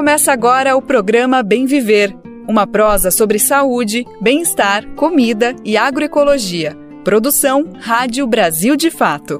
Começa agora o programa Bem Viver, uma prosa sobre saúde, bem-estar, comida e agroecologia. Produção Rádio Brasil de Fato.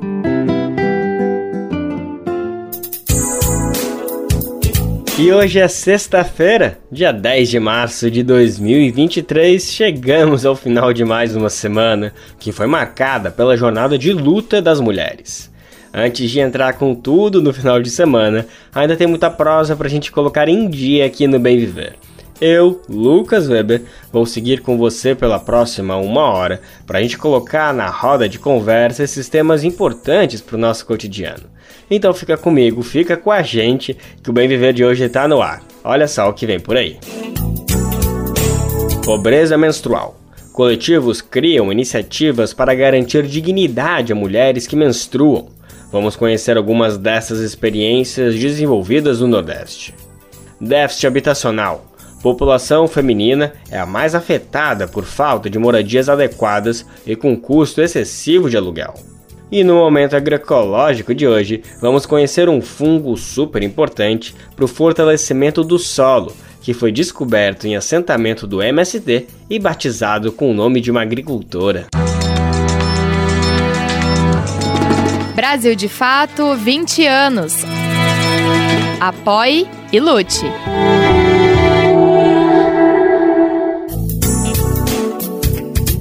E hoje é sexta-feira, dia 10 de março de 2023. Chegamos ao final de mais uma semana que foi marcada pela jornada de luta das mulheres. Antes de entrar com tudo no final de semana, ainda tem muita prosa pra gente colocar em dia aqui no Bem Viver. Eu, Lucas Weber, vou seguir com você pela próxima uma hora para a gente colocar na roda de conversa esses temas importantes para o nosso cotidiano. Então fica comigo, fica com a gente, que o Bem Viver de hoje está no ar. Olha só o que vem por aí. Pobreza menstrual. Coletivos criam iniciativas para garantir dignidade a mulheres que menstruam. Vamos conhecer algumas dessas experiências desenvolvidas no Nordeste. Déficit habitacional. População feminina é a mais afetada por falta de moradias adequadas e com custo excessivo de aluguel. E no momento agroecológico de hoje, vamos conhecer um fungo super importante para o fortalecimento do solo, que foi descoberto em assentamento do MST e batizado com o nome de uma agricultora. Brasil de Fato 20 anos. Apoie e lute.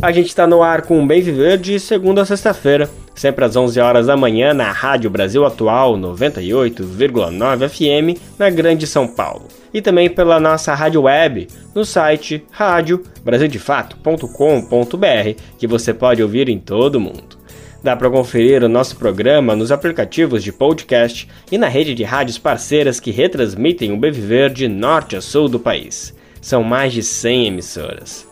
A gente está no ar com o Bem Viver de segunda a sexta-feira, sempre às 11 horas da manhã na Rádio Brasil Atual 98,9 FM, na Grande São Paulo. E também pela nossa rádio web, no site radiobrasildefato.com.br, que você pode ouvir em todo o mundo. Dá para conferir o nosso programa nos aplicativos de podcast e na rede de rádios parceiras que retransmitem o Viver de norte a sul do país. São mais de 100 emissoras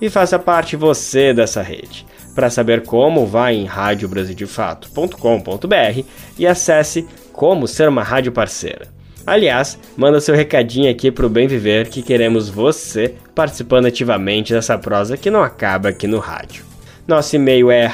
e faça parte você dessa rede. Para saber como, vá em radiobrasildefato.com.br e acesse como ser uma rádio parceira. Aliás, manda seu recadinho aqui para o Bem Viver que queremos você participando ativamente dessa prosa que não acaba aqui no rádio. Nosso e-mail é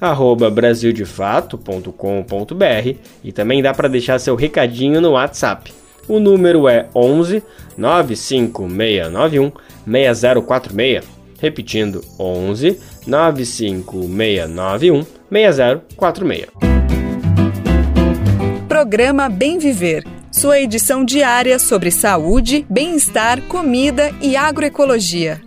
rádio@brasildefato.com.br e também dá para deixar seu recadinho no WhatsApp. O número é 11 95691 6046. Repetindo, 11 95691 6046. Programa Bem Viver. Sua edição diária sobre saúde, bem-estar, comida e agroecologia.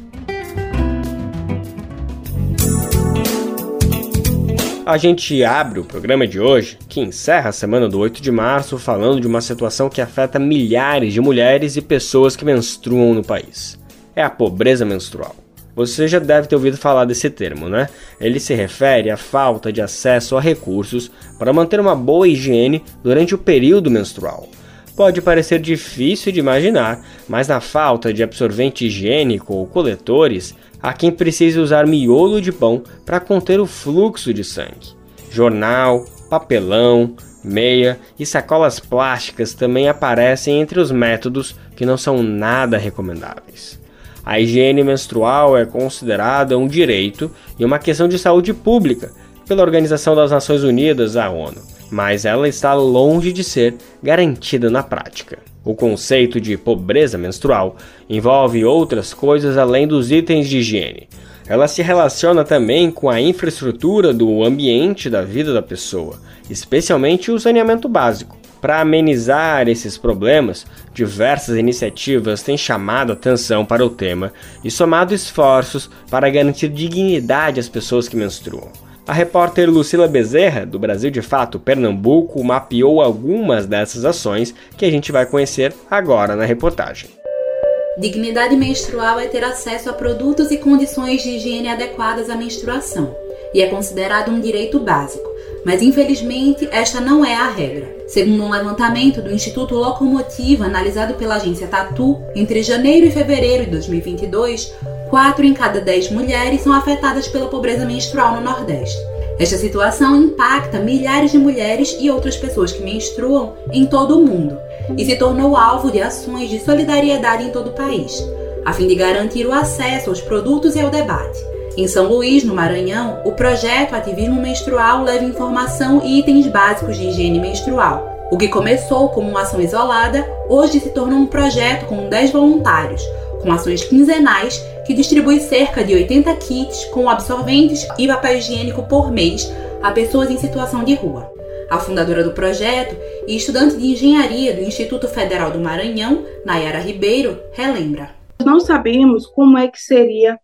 A gente abre o programa de hoje, que encerra a semana do 8 de março, falando de uma situação que afeta milhares de mulheres e pessoas que menstruam no país é a pobreza menstrual. Você já deve ter ouvido falar desse termo, né? Ele se refere à falta de acesso a recursos para manter uma boa higiene durante o período menstrual. Pode parecer difícil de imaginar, mas na falta de absorvente higiênico ou coletores, há quem precise usar miolo de pão para conter o fluxo de sangue. Jornal, papelão, meia e sacolas plásticas também aparecem entre os métodos que não são nada recomendáveis. A higiene menstrual é considerada um direito e uma questão de saúde pública pela Organização das Nações Unidas, a ONU, mas ela está longe de ser garantida na prática. O conceito de pobreza menstrual envolve outras coisas além dos itens de higiene. Ela se relaciona também com a infraestrutura do ambiente da vida da pessoa, especialmente o saneamento básico. Para amenizar esses problemas, diversas iniciativas têm chamado atenção para o tema e somado esforços para garantir dignidade às pessoas que menstruam. A repórter Lucila Bezerra, do Brasil de Fato Pernambuco, mapeou algumas dessas ações que a gente vai conhecer agora na reportagem. Dignidade menstrual é ter acesso a produtos e condições de higiene adequadas à menstruação e é considerado um direito básico mas infelizmente esta não é a regra. Segundo um levantamento do Instituto Locomotiva, analisado pela agência Tatu, entre janeiro e fevereiro de 2022, 4 em cada 10 mulheres são afetadas pela pobreza menstrual no Nordeste. Esta situação impacta milhares de mulheres e outras pessoas que menstruam em todo o mundo e se tornou alvo de ações de solidariedade em todo o país, a fim de garantir o acesso aos produtos e ao debate. Em São Luís, no Maranhão, o projeto Ativismo Menstrual leva informação e itens básicos de higiene menstrual. O que começou como uma ação isolada, hoje se tornou um projeto com 10 voluntários, com ações quinzenais que distribui cerca de 80 kits com absorventes e papel higiênico por mês a pessoas em situação de rua. A fundadora do projeto e estudante de engenharia do Instituto Federal do Maranhão, Nayara Ribeiro, relembra. Não sabíamos como é que seria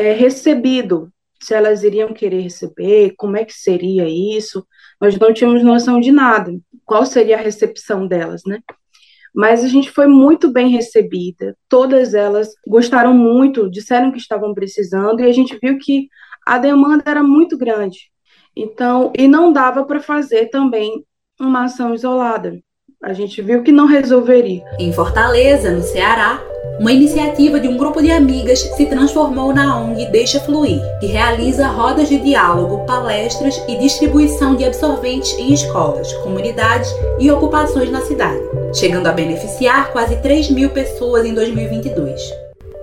é, recebido, se elas iriam querer receber, como é que seria isso. Nós não tínhamos noção de nada, qual seria a recepção delas, né? Mas a gente foi muito bem recebida, todas elas gostaram muito, disseram que estavam precisando, e a gente viu que a demanda era muito grande. Então, e não dava para fazer também uma ação isolada. A gente viu que não resolveria. Em Fortaleza, no Ceará, uma iniciativa de um grupo de amigas se transformou na ONG Deixa Fluir, que realiza rodas de diálogo, palestras e distribuição de absorventes em escolas, comunidades e ocupações na cidade, chegando a beneficiar quase 3 mil pessoas em 2022.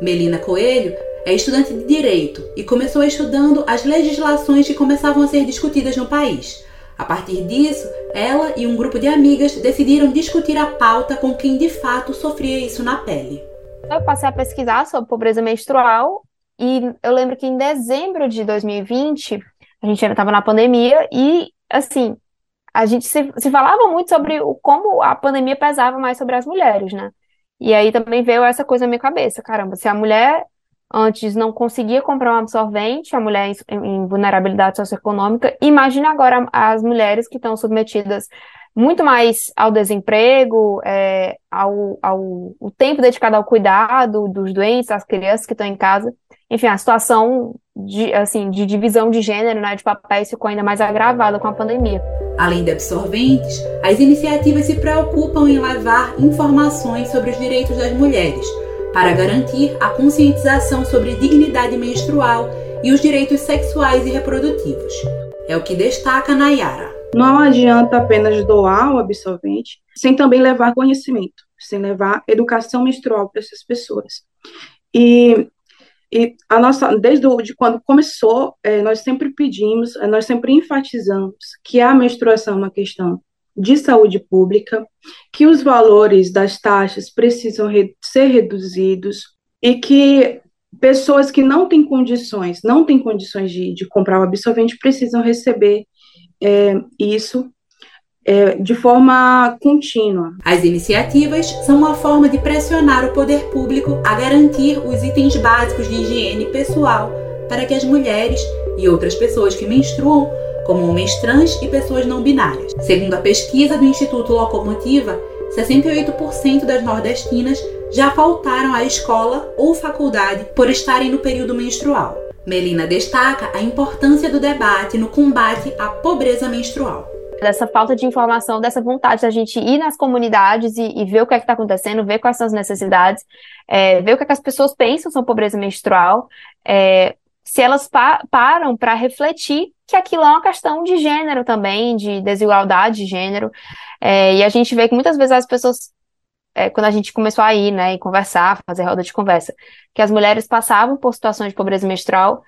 Melina Coelho é estudante de Direito e começou estudando as legislações que começavam a ser discutidas no país. A partir disso, ela e um grupo de amigas decidiram discutir a pauta com quem de fato sofria isso na pele. Eu passei a pesquisar sobre pobreza menstrual e eu lembro que em dezembro de 2020, a gente ainda estava na pandemia e, assim, a gente se, se falava muito sobre o, como a pandemia pesava mais sobre as mulheres, né? E aí também veio essa coisa na minha cabeça, caramba, se a mulher antes não conseguia comprar um absorvente, a mulher em, vulnerabilidade socioeconômica. Imagine agora as mulheres que estão submetidas muito mais ao desemprego, é, ao, ao o tempo dedicado ao cuidado dos doentes, das crianças que estão em casa. Enfim, a situação de, assim, de divisão de gênero, né, de papéis ficou ainda mais agravada com a pandemia. Além de absorventes, as iniciativas se preocupam em levar informações sobre os direitos das mulheres, para garantir a conscientização sobre dignidade menstrual e os direitos sexuais e reprodutivos. É o que destaca Nayara. Não adianta apenas doar o absorvente sem também levar conhecimento, sem levar educação menstrual para essas pessoas. E, e a nossa, desde o, de quando começou, é, nós sempre pedimos, nós sempre enfatizamos que a menstruação é uma questão de saúde pública, que os valores das taxas precisam re ser reduzidos e que pessoas que não têm condições, não têm condições de, de comprar o absorvente, precisam receber é, isso é, de forma contínua. As iniciativas são uma forma de pressionar o poder público a garantir os itens básicos de higiene pessoal para que as mulheres e outras pessoas que menstruam como homens trans e pessoas não binárias. Segundo a pesquisa do Instituto Locomotiva, 68% das nordestinas já faltaram à escola ou faculdade por estarem no período menstrual. Melina destaca a importância do debate no combate à pobreza menstrual. Dessa falta de informação, dessa vontade da gente ir nas comunidades e, e ver o que é está acontecendo, ver quais são as necessidades, é, ver o que, é que as pessoas pensam sobre pobreza menstrual, é, se elas pa param para refletir que aquilo é uma questão de gênero também, de desigualdade de gênero. É, e a gente vê que muitas vezes as pessoas, é, quando a gente começou a ir, né, e conversar, fazer roda de conversa, que as mulheres passavam por situações de pobreza menstrual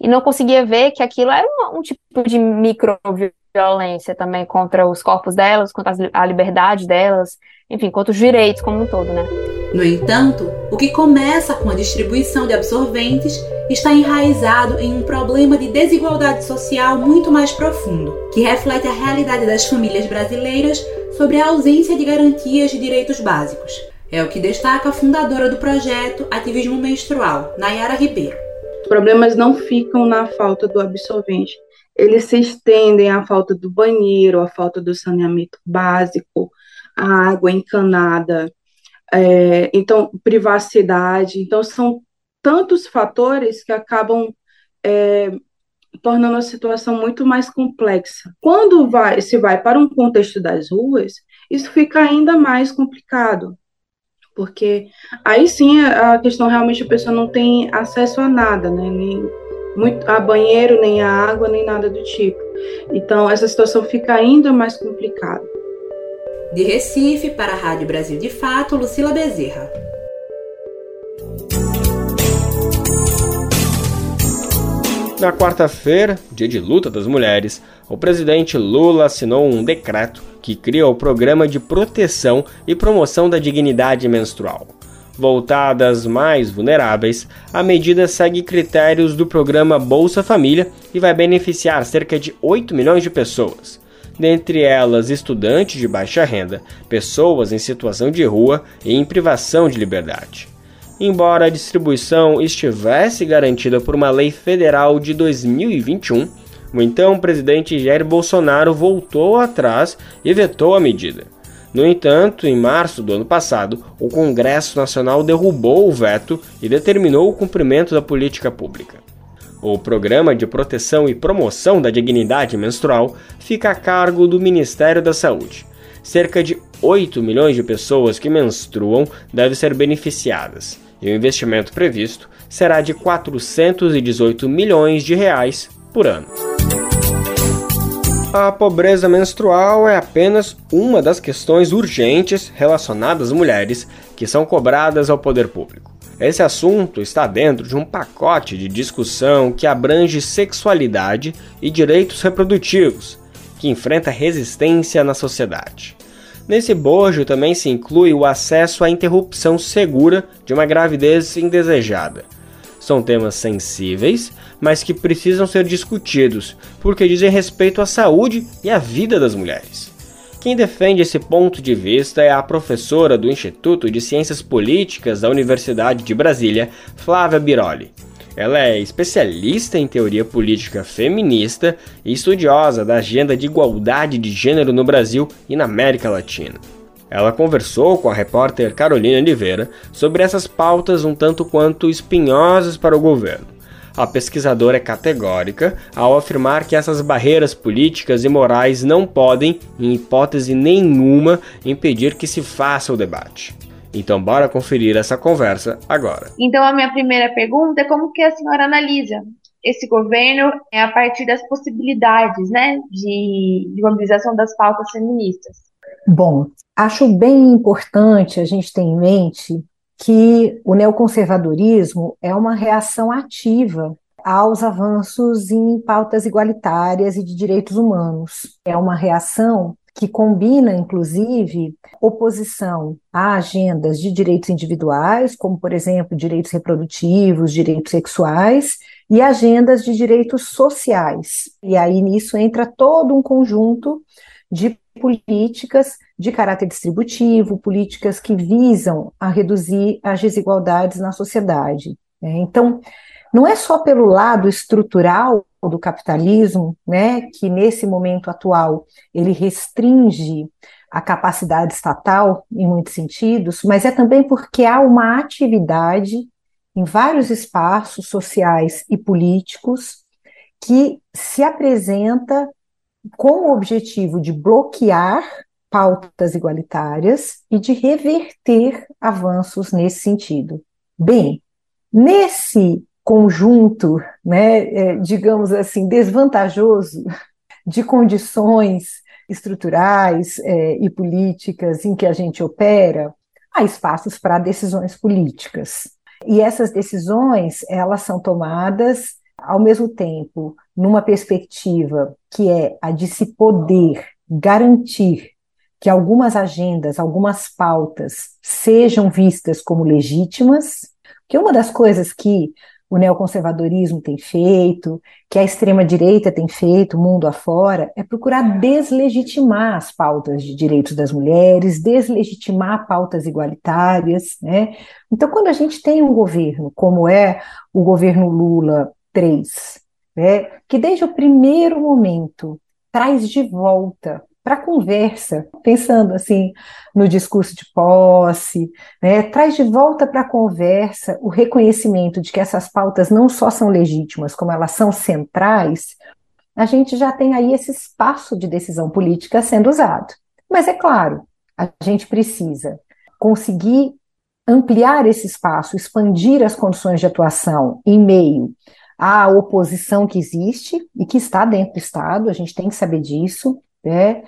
e não conseguia ver que aquilo era um, um tipo de microviolência também contra os corpos delas, contra a liberdade delas, enfim, contra os direitos como um todo, né? No entanto, o que começa com a distribuição de absorventes está enraizado em um problema de desigualdade social muito mais profundo, que reflete a realidade das famílias brasileiras sobre a ausência de garantias de direitos básicos. É o que destaca a fundadora do projeto Ativismo Menstrual, Nayara Ribeiro. Os problemas não ficam na falta do absorvente, eles se estendem à falta do banheiro, à falta do saneamento básico, a água encanada, é, então, privacidade. Então, são tantos fatores que acabam é, tornando a situação muito mais complexa. Quando vai, se vai para um contexto das ruas, isso fica ainda mais complicado, porque aí sim a questão realmente a pessoa não tem acesso a nada, né? Nem muito a banheiro, nem a água, nem nada do tipo. Então essa situação fica ainda mais complicada. De Recife, para a Rádio Brasil de Fato, Lucila Bezerra. Na quarta-feira, dia de luta das mulheres, o presidente Lula assinou um decreto que cria o Programa de Proteção e Promoção da Dignidade Menstrual. Voltada às mais vulneráveis, a medida segue critérios do programa Bolsa Família e vai beneficiar cerca de 8 milhões de pessoas, dentre elas estudantes de baixa renda, pessoas em situação de rua e em privação de liberdade embora a distribuição estivesse garantida por uma lei federal de 2021, o então presidente Jair Bolsonaro voltou atrás e vetou a medida. No entanto, em março do ano passado, o Congresso Nacional derrubou o veto e determinou o cumprimento da política pública. O Programa de Proteção e Promoção da Dignidade Menstrual fica a cargo do Ministério da Saúde. Cerca de 8 milhões de pessoas que menstruam devem ser beneficiadas e o investimento previsto será de 418 milhões de reais por ano. A pobreza menstrual é apenas uma das questões urgentes relacionadas às mulheres que são cobradas ao poder público. Esse assunto está dentro de um pacote de discussão que abrange sexualidade e direitos reprodutivos, que enfrenta resistência na sociedade. Nesse bojo também se inclui o acesso à interrupção segura de uma gravidez indesejada. São temas sensíveis, mas que precisam ser discutidos, porque dizem respeito à saúde e à vida das mulheres. Quem defende esse ponto de vista é a professora do Instituto de Ciências Políticas da Universidade de Brasília, Flávia Biroli. Ela é especialista em teoria política feminista e estudiosa da agenda de igualdade de gênero no Brasil e na América Latina. Ela conversou com a repórter Carolina Oliveira sobre essas pautas um tanto quanto espinhosas para o governo. A pesquisadora é categórica ao afirmar que essas barreiras políticas e morais não podem, em hipótese nenhuma, impedir que se faça o debate. Então, bora conferir essa conversa agora. Então, a minha primeira pergunta é como que a senhora analisa esse governo a partir das possibilidades, né, de, de mobilização das pautas feministas? Bom, acho bem importante a gente ter em mente que o neoconservadorismo é uma reação ativa aos avanços em pautas igualitárias e de direitos humanos. É uma reação que combina, inclusive, oposição a agendas de direitos individuais, como, por exemplo, direitos reprodutivos, direitos sexuais, e agendas de direitos sociais. E aí nisso entra todo um conjunto de políticas de caráter distributivo, políticas que visam a reduzir as desigualdades na sociedade. Né? Então, não é só pelo lado estrutural do capitalismo, né, que nesse momento atual ele restringe a capacidade estatal em muitos sentidos, mas é também porque há uma atividade em vários espaços sociais e políticos que se apresenta com o objetivo de bloquear pautas igualitárias e de reverter avanços nesse sentido. Bem, nesse conjunto, né, é, digamos assim, desvantajoso de condições estruturais é, e políticas em que a gente opera, há espaços para decisões políticas. E essas decisões, elas são tomadas ao mesmo tempo numa perspectiva que é a de se poder garantir que algumas agendas, algumas pautas sejam vistas como legítimas, que uma das coisas que o neoconservadorismo tem feito, que a extrema-direita tem feito, mundo afora, é procurar deslegitimar as pautas de direitos das mulheres, deslegitimar pautas igualitárias. Né? Então, quando a gente tem um governo, como é o governo Lula 3, né, que desde o primeiro momento traz de volta para a conversa, pensando assim no discurso de posse, né, traz de volta para a conversa o reconhecimento de que essas pautas não só são legítimas, como elas são centrais, a gente já tem aí esse espaço de decisão política sendo usado. Mas é claro, a gente precisa conseguir ampliar esse espaço, expandir as condições de atuação em meio à oposição que existe e que está dentro do Estado, a gente tem que saber disso, né?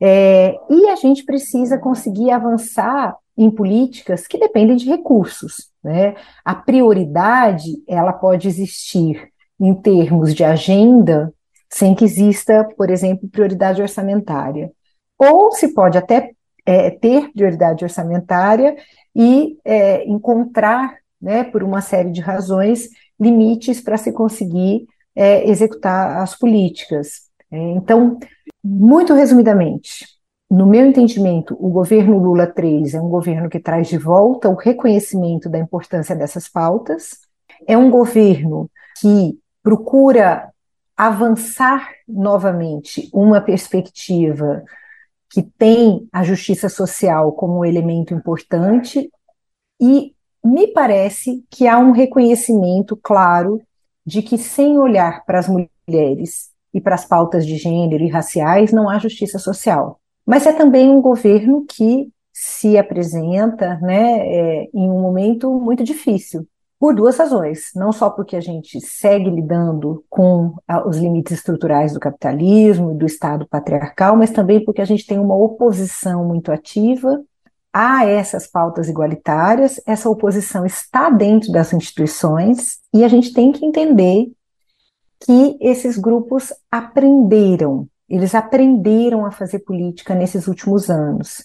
É, e a gente precisa conseguir avançar em políticas que dependem de recursos. Né? A prioridade ela pode existir em termos de agenda sem que exista, por exemplo, prioridade orçamentária. Ou se pode até é, ter prioridade orçamentária e é, encontrar, né, por uma série de razões, limites para se conseguir é, executar as políticas. É, então, muito resumidamente, no meu entendimento, o governo Lula 3 é um governo que traz de volta o reconhecimento da importância dessas pautas, é um governo que procura avançar novamente uma perspectiva que tem a justiça social como um elemento importante e me parece que há um reconhecimento claro de que sem olhar para as mulheres e para as pautas de gênero e raciais não há justiça social. Mas é também um governo que se apresenta né, é, em um momento muito difícil, por duas razões. Não só porque a gente segue lidando com os limites estruturais do capitalismo e do Estado patriarcal, mas também porque a gente tem uma oposição muito ativa a essas pautas igualitárias. Essa oposição está dentro das instituições e a gente tem que entender que esses grupos aprenderam, eles aprenderam a fazer política nesses últimos anos.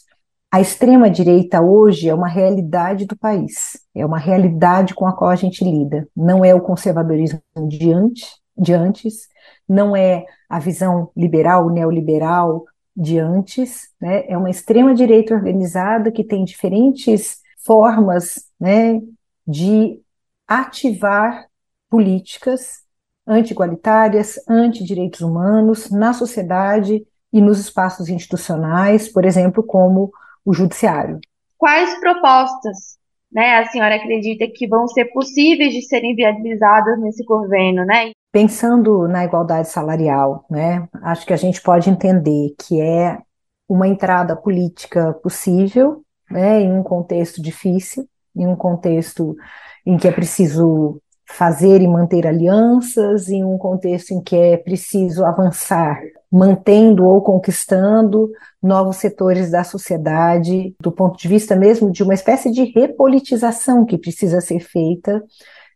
A extrema-direita hoje é uma realidade do país, é uma realidade com a qual a gente lida. Não é o conservadorismo de antes, de antes não é a visão liberal, neoliberal de antes, né? é uma extrema-direita organizada que tem diferentes formas né, de ativar políticas anti-igualitárias, anti-direitos humanos na sociedade e nos espaços institucionais, por exemplo, como o judiciário. Quais propostas né, a senhora acredita que vão ser possíveis de serem viabilizadas nesse governo, né? Pensando na igualdade salarial, né, acho que a gente pode entender que é uma entrada política possível, né, em um contexto difícil, em um contexto em que é preciso fazer e manter alianças, em um contexto em que é preciso avançar mantendo ou conquistando novos setores da sociedade, do ponto de vista mesmo de uma espécie de repolitização que precisa ser feita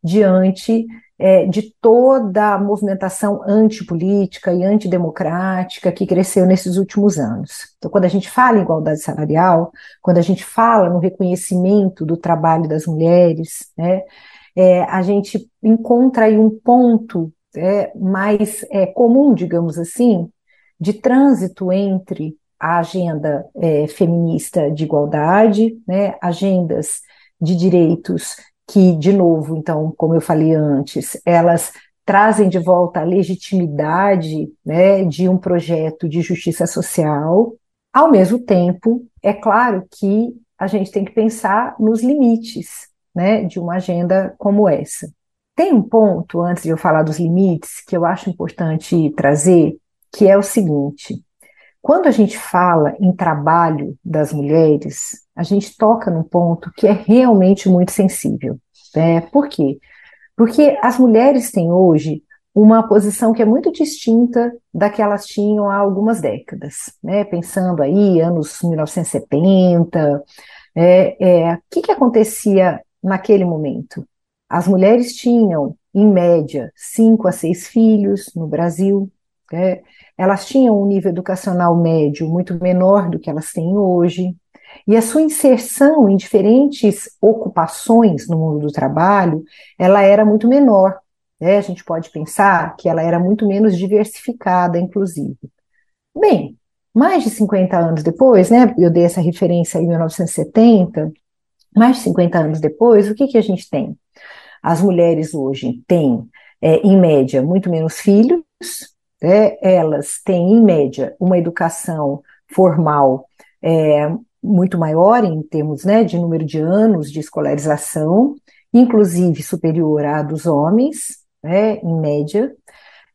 diante é, de toda a movimentação antipolítica e antidemocrática que cresceu nesses últimos anos. Então, quando a gente fala em igualdade salarial, quando a gente fala no reconhecimento do trabalho das mulheres, né, é, a gente encontra aí um ponto é, mais é, comum, digamos assim, de trânsito entre a agenda é, feminista de igualdade, né, agendas de direitos que, de novo, então, como eu falei antes, elas trazem de volta a legitimidade né, de um projeto de justiça social. Ao mesmo tempo, é claro que a gente tem que pensar nos limites né, de uma agenda como essa. Tem um ponto, antes de eu falar dos limites, que eu acho importante trazer, que é o seguinte: quando a gente fala em trabalho das mulheres, a gente toca num ponto que é realmente muito sensível. Né? Por quê? Porque as mulheres têm hoje uma posição que é muito distinta da que elas tinham há algumas décadas, né? Pensando aí, anos 1970, é, é, o que, que acontecia naquele momento? As mulheres tinham, em média, cinco a seis filhos no Brasil, né? elas tinham um nível educacional médio muito menor do que elas têm hoje, e a sua inserção em diferentes ocupações no mundo do trabalho, ela era muito menor. Né? A gente pode pensar que ela era muito menos diversificada, inclusive. Bem, mais de 50 anos depois, né, eu dei essa referência em 1970, mais de 50 anos depois, o que, que a gente tem? As mulheres hoje têm, é, em média, muito menos filhos, né, elas têm, em média, uma educação formal é, muito maior em termos né, de número de anos de escolarização, inclusive superior à dos homens, né, em média,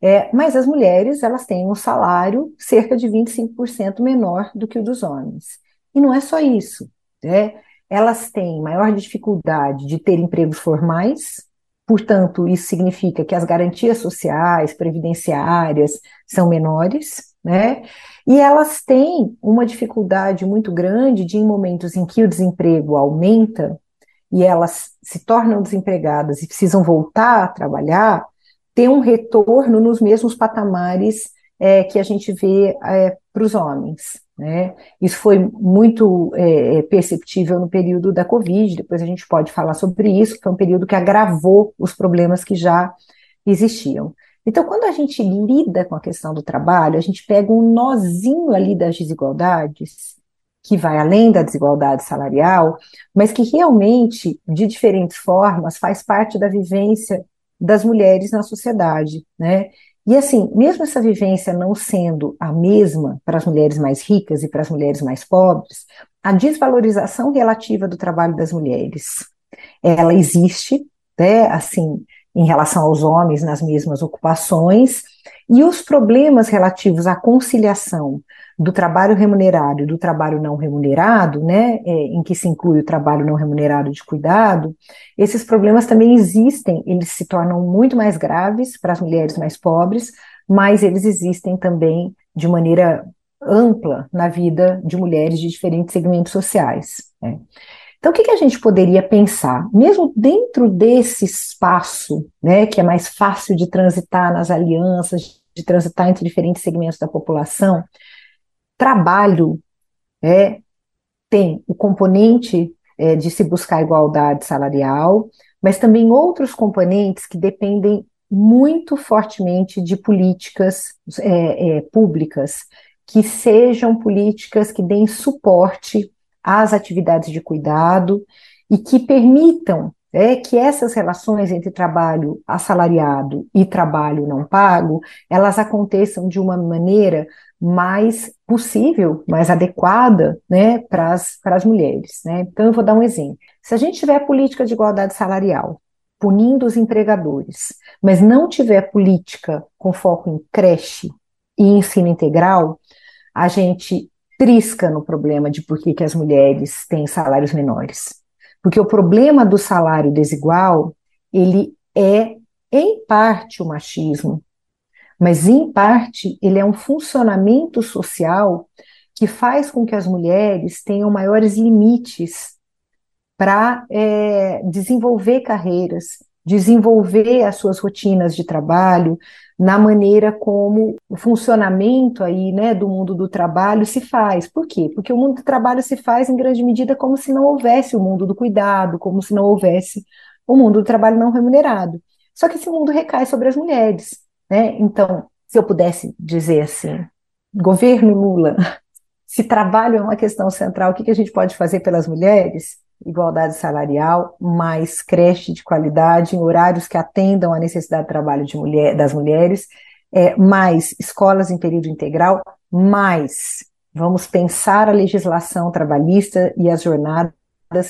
é, mas as mulheres elas têm um salário cerca de 25% menor do que o dos homens. E não é só isso, né? elas têm maior dificuldade de ter empregos formais, Portanto, isso significa que as garantias sociais, previdenciárias, são menores, né? E elas têm uma dificuldade muito grande de, em momentos em que o desemprego aumenta e elas se tornam desempregadas e precisam voltar a trabalhar, ter um retorno nos mesmos patamares é, que a gente vê é, para os homens. Né? Isso foi muito é, é, perceptível no período da Covid, depois a gente pode falar sobre isso, que foi um período que agravou os problemas que já existiam. Então, quando a gente lida com a questão do trabalho, a gente pega um nozinho ali das desigualdades, que vai além da desigualdade salarial, mas que realmente, de diferentes formas, faz parte da vivência das mulheres na sociedade, né? E assim, mesmo essa vivência não sendo a mesma para as mulheres mais ricas e para as mulheres mais pobres, a desvalorização relativa do trabalho das mulheres, ela existe, né, assim, em relação aos homens nas mesmas ocupações, e os problemas relativos à conciliação do trabalho remunerado e do trabalho não remunerado, né, é, em que se inclui o trabalho não remunerado de cuidado, esses problemas também existem, eles se tornam muito mais graves para as mulheres mais pobres, mas eles existem também de maneira ampla na vida de mulheres de diferentes segmentos sociais. Né. Então, o que, que, a gente poderia pensar? Mesmo dentro desse espaço, né, que é mais fácil de transitar nas alianças, de transitar entre diferentes segmentos da população, trabalho é, tem o componente é, de se buscar igualdade salarial, mas também outros componentes que dependem muito fortemente de políticas é, é, públicas, que sejam políticas que deem suporte às atividades de cuidado e que permitam é que essas relações entre trabalho assalariado e trabalho não pago, elas aconteçam de uma maneira mais possível, mais adequada, né, para as mulheres, né? Então eu vou dar um exemplo. Se a gente tiver política de igualdade salarial, punindo os empregadores, mas não tiver política com foco em creche e ensino integral, a gente trisca no problema de por que, que as mulheres têm salários menores. Porque o problema do salário desigual, ele é, em parte, o machismo, mas, em parte, ele é um funcionamento social que faz com que as mulheres tenham maiores limites para é, desenvolver carreiras, desenvolver as suas rotinas de trabalho, na maneira como o funcionamento aí, né, do mundo do trabalho se faz. Por quê? Porque o mundo do trabalho se faz em grande medida como se não houvesse o mundo do cuidado, como se não houvesse o mundo do trabalho não remunerado. Só que esse mundo recai sobre as mulheres, né? Então, se eu pudesse dizer assim, governo Lula, se trabalho é uma questão central, o que, que a gente pode fazer pelas mulheres? Igualdade salarial, mais creche de qualidade, em horários que atendam à necessidade de trabalho de mulher, das mulheres, é, mais escolas em período integral, mais vamos pensar a legislação trabalhista e as jornadas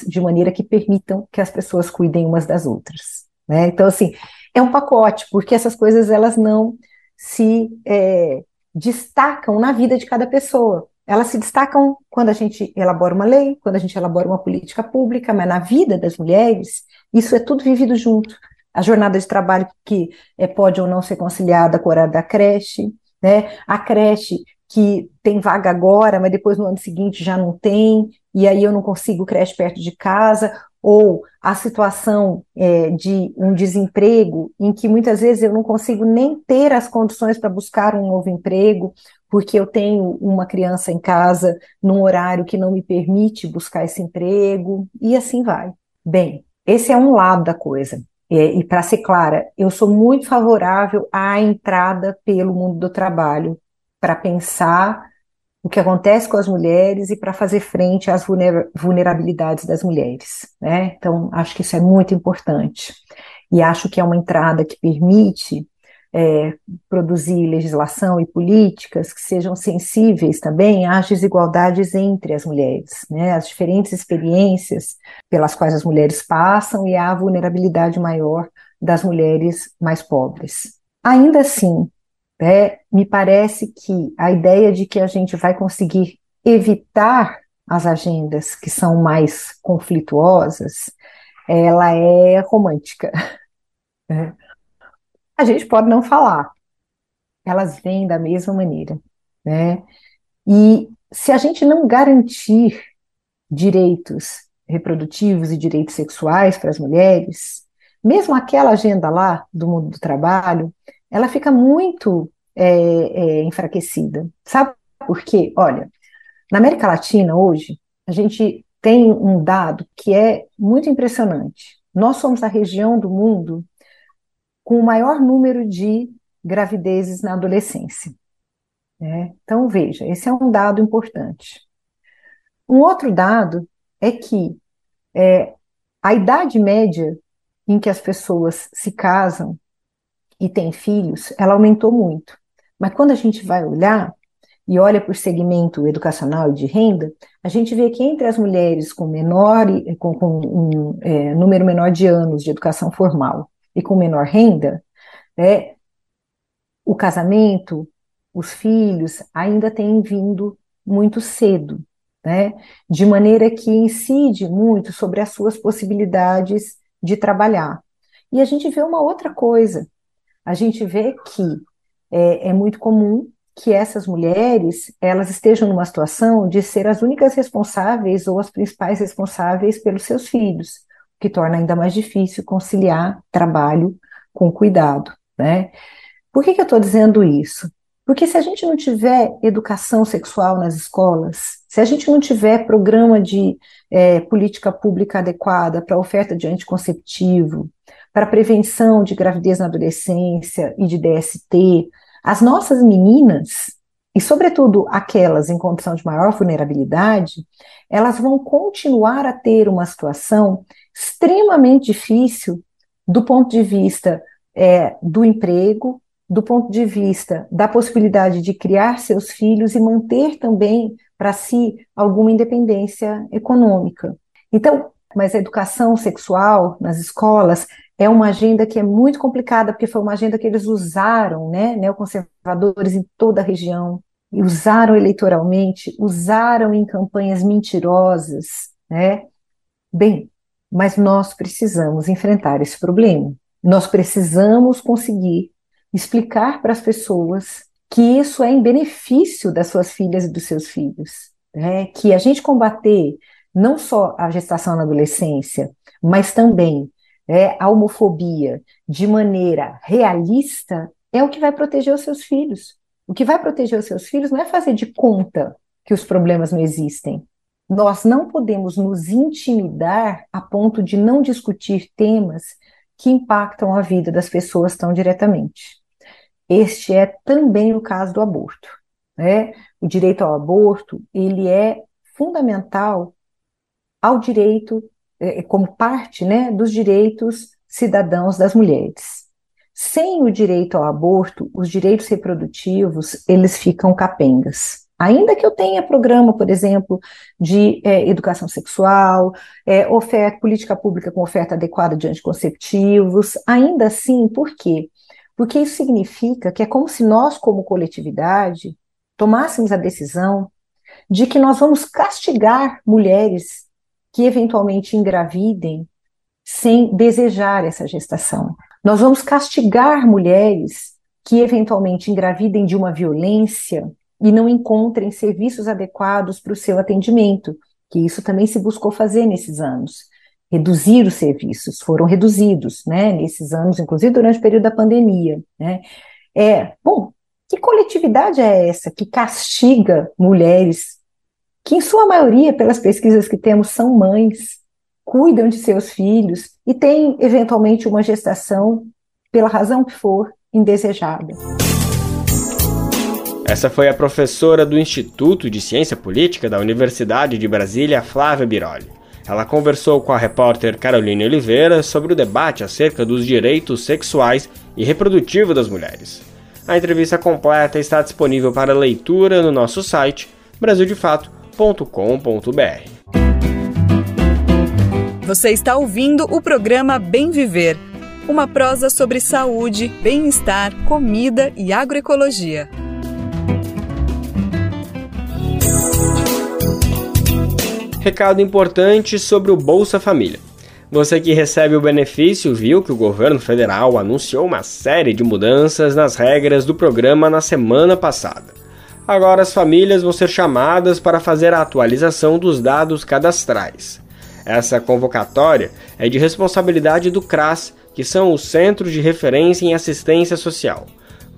de maneira que permitam que as pessoas cuidem umas das outras. Né? Então, assim, é um pacote, porque essas coisas elas não se é, destacam na vida de cada pessoa elas se destacam quando a gente elabora uma lei, quando a gente elabora uma política pública, mas na vida das mulheres, isso é tudo vivido junto. A jornada de trabalho que é, pode ou não ser conciliada com o horário da creche, né? A creche que tem vaga agora, mas depois no ano seguinte já não tem, e aí eu não consigo creche perto de casa, ou a situação é, de um desemprego em que muitas vezes eu não consigo nem ter as condições para buscar um novo emprego, porque eu tenho uma criança em casa num horário que não me permite buscar esse emprego, e assim vai. Bem, esse é um lado da coisa. E, e para ser clara, eu sou muito favorável à entrada pelo mundo do trabalho para pensar o que acontece com as mulheres e para fazer frente às vulnerabilidades das mulheres. Né? Então, acho que isso é muito importante. E acho que é uma entrada que permite é, produzir legislação e políticas que sejam sensíveis também às desigualdades entre as mulheres, né, as diferentes experiências pelas quais as mulheres passam e à vulnerabilidade maior das mulheres mais pobres. Ainda assim, né, me parece que a ideia de que a gente vai conseguir evitar as agendas que são mais conflituosas, ela é romântica. A gente pode não falar. Elas vêm da mesma maneira, né? E se a gente não garantir direitos reprodutivos e direitos sexuais para as mulheres, mesmo aquela agenda lá do mundo do trabalho, ela fica muito é, é, enfraquecida. Sabe por quê? Olha, na América Latina hoje, a gente tem um dado que é muito impressionante. Nós somos a região do mundo com o maior número de gravidezes na adolescência. Né? Então, veja, esse é um dado importante. Um outro dado é que é, a idade média em que as pessoas se casam e têm filhos, ela aumentou muito. Mas quando a gente vai olhar e olha o segmento educacional e de renda, a gente vê que entre as mulheres com menor, com, com um é, número menor de anos de educação formal e com menor renda, é, o casamento, os filhos ainda têm vindo muito cedo, né? De maneira que incide muito sobre as suas possibilidades de trabalhar. E a gente vê uma outra coisa. A gente vê que é, é muito comum que essas mulheres elas estejam numa situação de ser as únicas responsáveis ou as principais responsáveis pelos seus filhos, que torna ainda mais difícil conciliar trabalho com cuidado, né? Por que, que eu estou dizendo isso? Porque se a gente não tiver educação sexual nas escolas, se a gente não tiver programa de é, política pública adequada para oferta de anticonceptivo, para prevenção de gravidez na adolescência e de DST, as nossas meninas, e sobretudo aquelas em condição de maior vulnerabilidade, elas vão continuar a ter uma situação extremamente difícil do ponto de vista é, do emprego, do ponto de vista da possibilidade de criar seus filhos e manter também para si alguma independência econômica. Então, mas a educação sexual nas escolas é uma agenda que é muito complicada, porque foi uma agenda que eles usaram, né, neoconservadores em toda a região, e usaram eleitoralmente, usaram em campanhas mentirosas, né? Bem, mas nós precisamos enfrentar esse problema. Nós precisamos conseguir explicar para as pessoas que isso é em benefício das suas filhas e dos seus filhos. Né? Que a gente combater não só a gestação na adolescência, mas também é, a homofobia de maneira realista é o que vai proteger os seus filhos. O que vai proteger os seus filhos não é fazer de conta que os problemas não existem. Nós não podemos nos intimidar a ponto de não discutir temas que impactam a vida das pessoas tão diretamente. Este é também o caso do aborto. Né? O direito ao aborto ele é fundamental ao direito é, como parte né, dos direitos cidadãos das mulheres. Sem o direito ao aborto, os direitos reprodutivos eles ficam capengas. Ainda que eu tenha programa, por exemplo, de é, educação sexual, é, oferta, política pública com oferta adequada de anticonceptivos, ainda assim, por quê? Porque isso significa que é como se nós, como coletividade, tomássemos a decisão de que nós vamos castigar mulheres que eventualmente engravidem sem desejar essa gestação. Nós vamos castigar mulheres que eventualmente engravidem de uma violência e não encontrem serviços adequados para o seu atendimento, que isso também se buscou fazer nesses anos reduzir os serviços, foram reduzidos, né, nesses anos, inclusive durante o período da pandemia, né. É, bom, que coletividade é essa que castiga mulheres que, em sua maioria, pelas pesquisas que temos, são mães, cuidam de seus filhos e têm, eventualmente, uma gestação, pela razão que for, indesejada? Essa foi a professora do Instituto de Ciência Política da Universidade de Brasília, Flávia Biroli. Ela conversou com a repórter Caroline Oliveira sobre o debate acerca dos direitos sexuais e reprodutivos das mulheres. A entrevista completa está disponível para leitura no nosso site brasildefato.com.br. Você está ouvindo o programa Bem Viver, uma prosa sobre saúde, bem-estar, comida e agroecologia. Recado importante sobre o Bolsa Família. Você que recebe o benefício viu que o governo federal anunciou uma série de mudanças nas regras do programa na semana passada. Agora as famílias vão ser chamadas para fazer a atualização dos dados cadastrais. Essa convocatória é de responsabilidade do CRAS, que são os Centros de Referência em Assistência Social.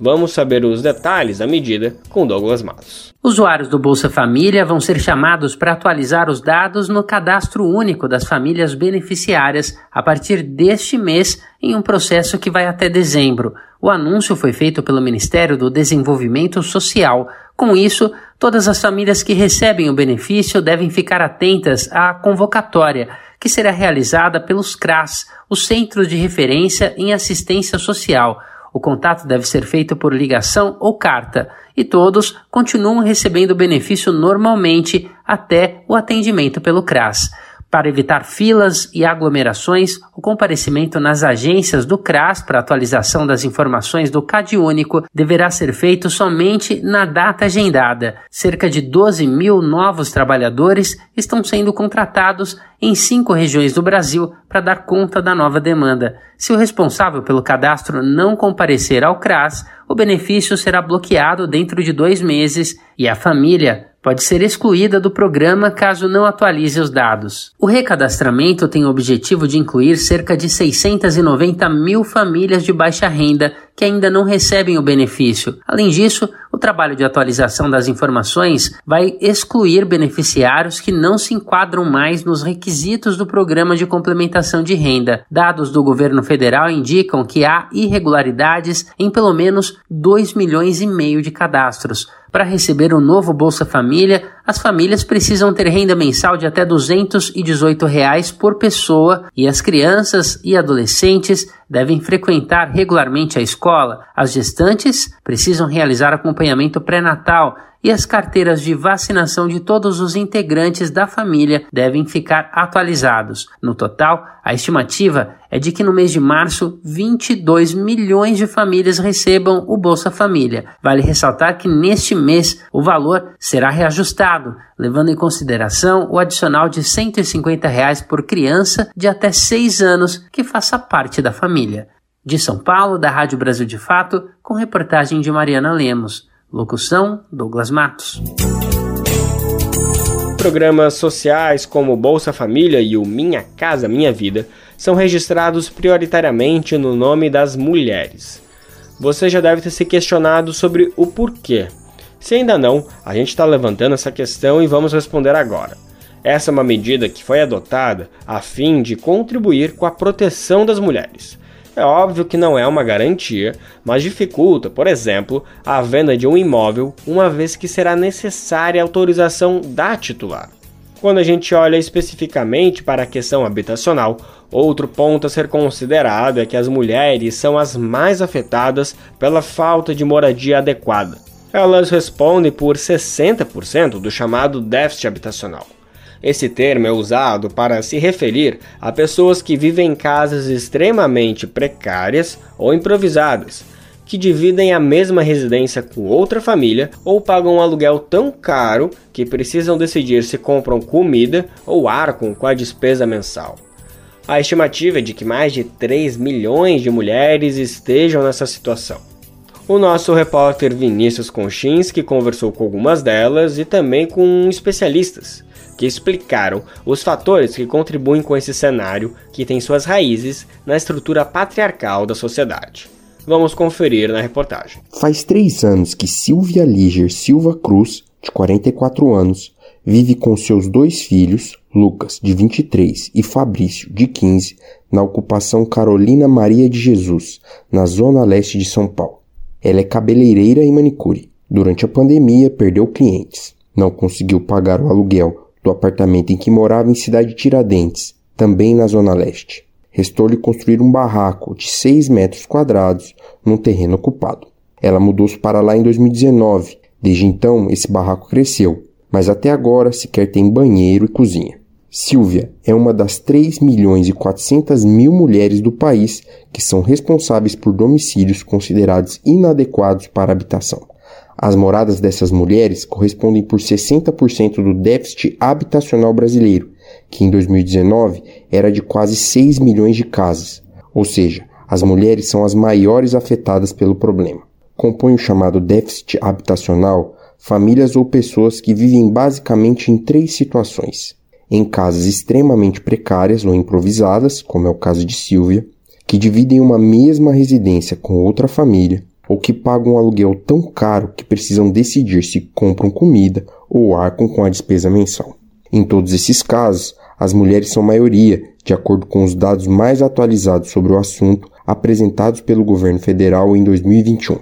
Vamos saber os detalhes da medida com Douglas Matos. Usuários do Bolsa Família vão ser chamados para atualizar os dados no cadastro único das famílias beneficiárias a partir deste mês, em um processo que vai até dezembro. O anúncio foi feito pelo Ministério do Desenvolvimento Social. Com isso, todas as famílias que recebem o benefício devem ficar atentas à convocatória, que será realizada pelos CRAS, os Centros de Referência em Assistência Social. O contato deve ser feito por ligação ou carta e todos continuam recebendo o benefício normalmente até o atendimento pelo CRAS. Para evitar filas e aglomerações, o comparecimento nas agências do CRAS para atualização das informações do CAD Único deverá ser feito somente na data agendada. Cerca de 12 mil novos trabalhadores estão sendo contratados em cinco regiões do Brasil para dar conta da nova demanda. Se o responsável pelo cadastro não comparecer ao CRAS, o benefício será bloqueado dentro de dois meses e a família pode ser excluída do programa caso não atualize os dados. O recadastramento tem o objetivo de incluir cerca de 690 mil famílias de baixa renda que ainda não recebem o benefício. Além disso, o trabalho de atualização das informações vai excluir beneficiários que não se enquadram mais nos requisitos do programa de complementação de renda. Dados do governo federal indicam que há irregularidades em pelo menos 2 milhões e meio de cadastros. Para receber o novo Bolsa Família, as famílias precisam ter renda mensal de até 218 reais por pessoa e as crianças e adolescentes devem frequentar regularmente a escola. As gestantes precisam realizar acompanhamento pré-natal e as carteiras de vacinação de todos os integrantes da família devem ficar atualizados. No total, a estimativa é de que no mês de março 22 milhões de famílias recebam o Bolsa Família. Vale ressaltar que neste mês o valor será reajustado, levando em consideração o adicional de 150 reais por criança de até 6 anos que faça parte da família. De São Paulo, da Rádio Brasil de Fato, com reportagem de Mariana Lemos. Locução: Douglas Matos. Programas sociais como Bolsa Família e o Minha Casa Minha Vida são registrados prioritariamente no nome das mulheres. Você já deve ter se questionado sobre o porquê. Se ainda não, a gente está levantando essa questão e vamos responder agora. Essa é uma medida que foi adotada a fim de contribuir com a proteção das mulheres. É óbvio que não é uma garantia, mas dificulta, por exemplo, a venda de um imóvel, uma vez que será necessária a autorização da titular. Quando a gente olha especificamente para a questão habitacional, outro ponto a ser considerado é que as mulheres são as mais afetadas pela falta de moradia adequada. Elas respondem por 60% do chamado déficit habitacional. Esse termo é usado para se referir a pessoas que vivem em casas extremamente precárias ou improvisadas, que dividem a mesma residência com outra família ou pagam um aluguel tão caro que precisam decidir se compram comida ou arcam com a despesa mensal. A estimativa é de que mais de 3 milhões de mulheres estejam nessa situação. O nosso repórter Vinícius Conchinski conversou com algumas delas e também com especialistas que explicaram os fatores que contribuem com esse cenário que tem suas raízes na estrutura patriarcal da sociedade. Vamos conferir na reportagem. Faz três anos que Silvia Liger Silva Cruz, de 44 anos, vive com seus dois filhos, Lucas, de 23, e Fabrício, de 15, na ocupação Carolina Maria de Jesus, na zona leste de São Paulo. Ela é cabeleireira e manicure. Durante a pandemia, perdeu clientes. Não conseguiu pagar o aluguel do apartamento em que morava em Cidade Tiradentes, também na Zona Leste. Restou-lhe construir um barraco de 6 metros quadrados num terreno ocupado. Ela mudou-se para lá em 2019. Desde então, esse barraco cresceu, mas até agora sequer tem banheiro e cozinha. Silvia é uma das 3 milhões e 400 mil mulheres do país que são responsáveis por domicílios considerados inadequados para habitação. As moradas dessas mulheres correspondem por 60% do déficit habitacional brasileiro, que em 2019 era de quase 6 milhões de casas. Ou seja, as mulheres são as maiores afetadas pelo problema. Compõe o chamado déficit habitacional famílias ou pessoas que vivem basicamente em três situações: em casas extremamente precárias ou improvisadas, como é o caso de Silvia, que dividem uma mesma residência com outra família ou que pagam um aluguel tão caro que precisam decidir se compram comida ou arcam com a despesa mensal. Em todos esses casos, as mulheres são maioria, de acordo com os dados mais atualizados sobre o assunto apresentados pelo governo federal em 2021.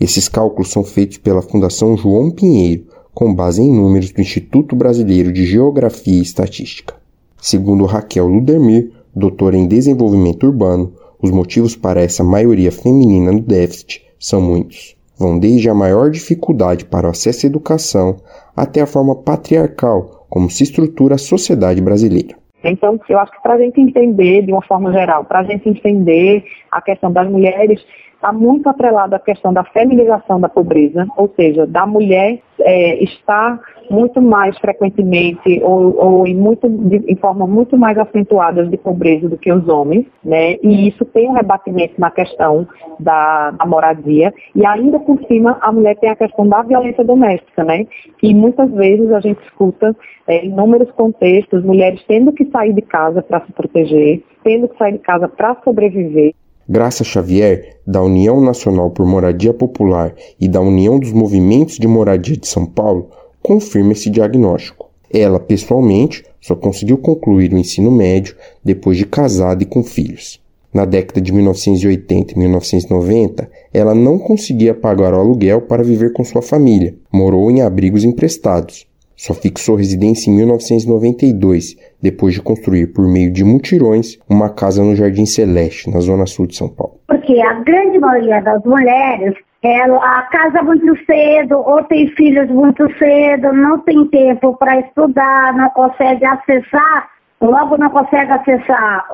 Esses cálculos são feitos pela Fundação João Pinheiro, com base em números do Instituto Brasileiro de Geografia e Estatística. Segundo Raquel Ludermir, doutora em desenvolvimento urbano, os motivos para essa maioria feminina no déficit são muitos. Vão desde a maior dificuldade para o acesso à educação até a forma patriarcal como se estrutura a sociedade brasileira. Então, eu acho que para a gente entender, de uma forma geral, para a gente entender a questão das mulheres, está muito atrelada à questão da feminização da pobreza, ou seja, da mulher é, estar muito mais frequentemente ou, ou em, muito, de, em forma muito mais acentuada de pobreza do que os homens, né? E isso tem um rebatimento na questão da, da moradia e ainda por cima a mulher tem a questão da violência doméstica, né? E muitas vezes a gente escuta é, em inúmeros contextos mulheres tendo que sair de casa para se proteger, tendo que sair de casa para sobreviver. Graça Xavier, da União Nacional por Moradia Popular e da União dos Movimentos de Moradia de São Paulo, confirma esse diagnóstico. Ela, pessoalmente, só conseguiu concluir o ensino médio depois de casada e com filhos. Na década de 1980 e 1990, ela não conseguia pagar o aluguel para viver com sua família, morou em abrigos emprestados. Só fixou residência em 1992, depois de construir, por meio de mutirões, uma casa no Jardim Celeste, na zona sul de São Paulo. Porque a grande maioria das mulheres ela casa muito cedo ou tem filhos muito cedo, não tem tempo para estudar, não consegue acessar, logo não consegue acessar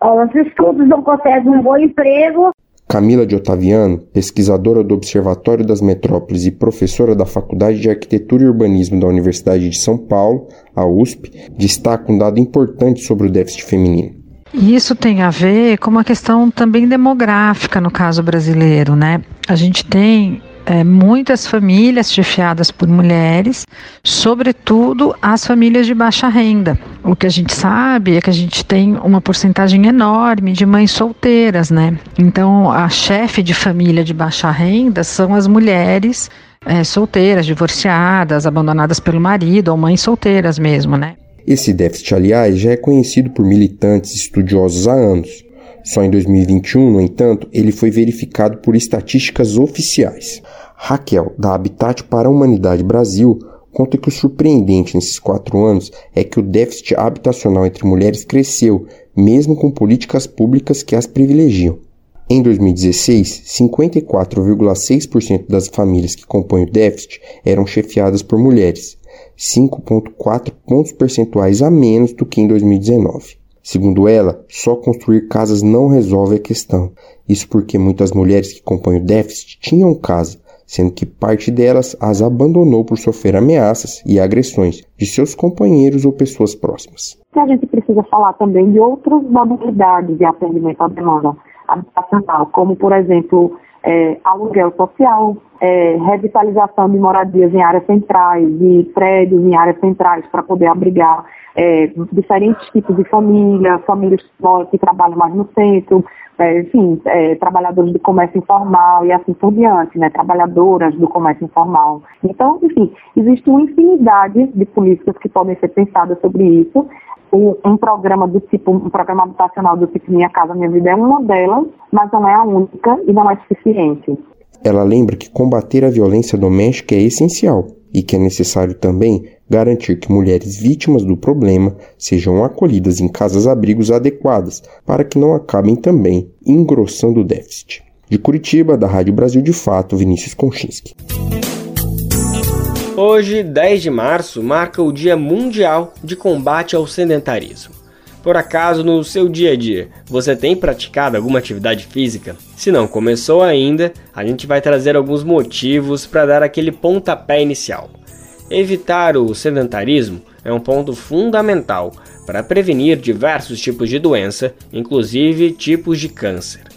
aos estudos, não consegue um bom emprego. Camila de Otaviano, pesquisadora do Observatório das Metrópoles e professora da Faculdade de Arquitetura e Urbanismo da Universidade de São Paulo, a USP, destaca um dado importante sobre o déficit feminino. Isso tem a ver com uma questão também demográfica no caso brasileiro, né? A gente tem é, muitas famílias chefiadas por mulheres, sobretudo as famílias de baixa renda. O que a gente sabe é que a gente tem uma porcentagem enorme de mães solteiras, né? Então, a chefe de família de baixa renda são as mulheres é, solteiras, divorciadas, abandonadas pelo marido ou mães solteiras mesmo, né? Esse déficit, aliás, já é conhecido por militantes estudiosos há anos. Só em 2021, no entanto, ele foi verificado por estatísticas oficiais. Raquel, da Habitat para a Humanidade Brasil, conta que o surpreendente nesses quatro anos é que o déficit habitacional entre mulheres cresceu, mesmo com políticas públicas que as privilegiam. Em 2016, 54,6% das famílias que compõem o déficit eram chefiadas por mulheres, 5,4 pontos percentuais a menos do que em 2019. Segundo ela, só construir casas não resolve a questão. Isso porque muitas mulheres que compõem o déficit tinham casa, sendo que parte delas as abandonou por sofrer ameaças e agressões de seus companheiros ou pessoas próximas. A gente precisa falar também de outras modalidades de atendimento à demanda habitacional, como, por exemplo, é, aluguel social, é, revitalização de moradias em áreas centrais, de prédios em áreas centrais para poder abrigar é, diferentes tipos de família, famílias que trabalham mais no centro, é, enfim, é, trabalhadores do comércio informal e assim por diante, né, trabalhadoras do comércio informal. Então, enfim, existe uma infinidade de políticas que podem ser pensadas sobre isso. Um, um, programa do tipo, um programa habitacional do tipo Minha Casa Minha Vida é uma delas, mas não é a única e não é suficiente. Ela lembra que combater a violência doméstica é essencial e que é necessário também garantir que mulheres vítimas do problema sejam acolhidas em casas-abrigos adequadas para que não acabem também engrossando o déficit. De Curitiba, da Rádio Brasil de Fato, Vinícius Konchinski. Hoje, 10 de março, marca o Dia Mundial de Combate ao Sedentarismo. Por acaso, no seu dia a dia, você tem praticado alguma atividade física? Se não começou ainda, a gente vai trazer alguns motivos para dar aquele pontapé inicial. Evitar o sedentarismo é um ponto fundamental para prevenir diversos tipos de doença, inclusive tipos de câncer.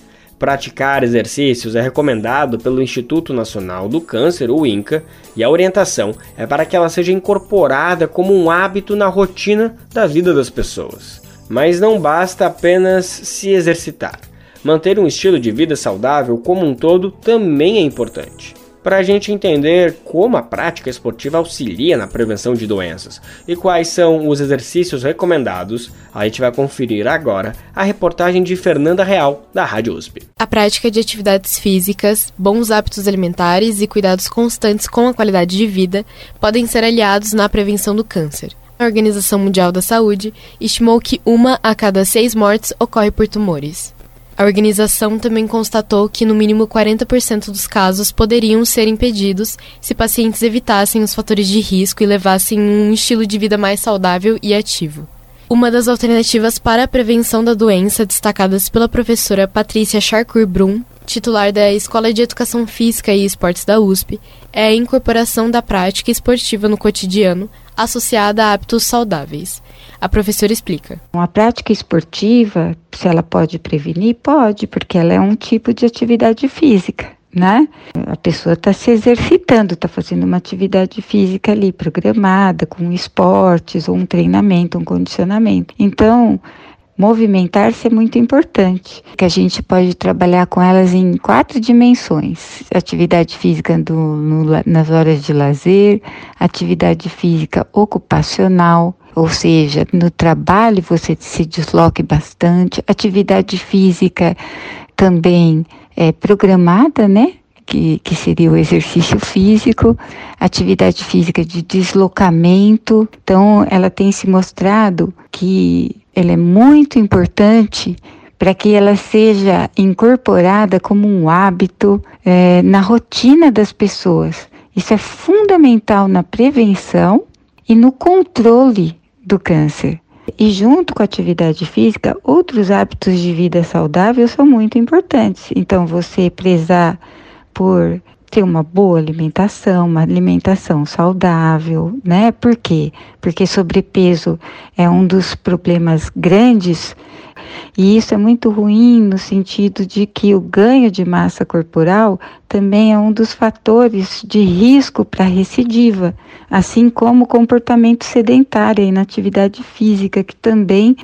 Praticar exercícios é recomendado pelo Instituto Nacional do Câncer, o INCA, e a orientação é para que ela seja incorporada como um hábito na rotina da vida das pessoas. Mas não basta apenas se exercitar. manter um estilo de vida saudável como um todo também é importante para a gente entender como a prática esportiva auxilia na prevenção de doenças e quais são os exercícios recomendados, a gente vai conferir agora a reportagem de Fernanda Real, da Rádio USP. A prática de atividades físicas, bons hábitos alimentares e cuidados constantes com a qualidade de vida podem ser aliados na prevenção do câncer. A Organização Mundial da Saúde estimou que uma a cada seis mortes ocorre por tumores. A organização também constatou que no mínimo 40% dos casos poderiam ser impedidos se pacientes evitassem os fatores de risco e levassem um estilo de vida mais saudável e ativo. Uma das alternativas para a prevenção da doença destacadas pela professora Patrícia Charcourt Brum, titular da Escola de Educação Física e Esportes da USP, é a incorporação da prática esportiva no cotidiano, associada a hábitos saudáveis. A professora explica. A prática esportiva, se ela pode prevenir, pode, porque ela é um tipo de atividade física. Né? A pessoa está se exercitando, está fazendo uma atividade física ali programada, com esportes, ou um treinamento, um condicionamento. Então, movimentar-se é muito importante, que a gente pode trabalhar com elas em quatro dimensões: atividade física do, no, nas horas de lazer, atividade física ocupacional, ou seja, no trabalho você se desloque bastante, atividade física também é programada, né? Que, que seria o exercício físico, atividade física de deslocamento. Então, ela tem se mostrado que ela é muito importante para que ela seja incorporada como um hábito é, na rotina das pessoas. Isso é fundamental na prevenção e no controle do câncer. E junto com a atividade física, outros hábitos de vida saudável são muito importantes. Então, você prezar por ter uma boa alimentação, uma alimentação saudável, né? Por quê? Porque sobrepeso é um dos problemas grandes e isso é muito ruim no sentido de que o ganho de massa corporal também é um dos fatores de risco para recidiva, assim como o comportamento sedentário e inatividade física, que também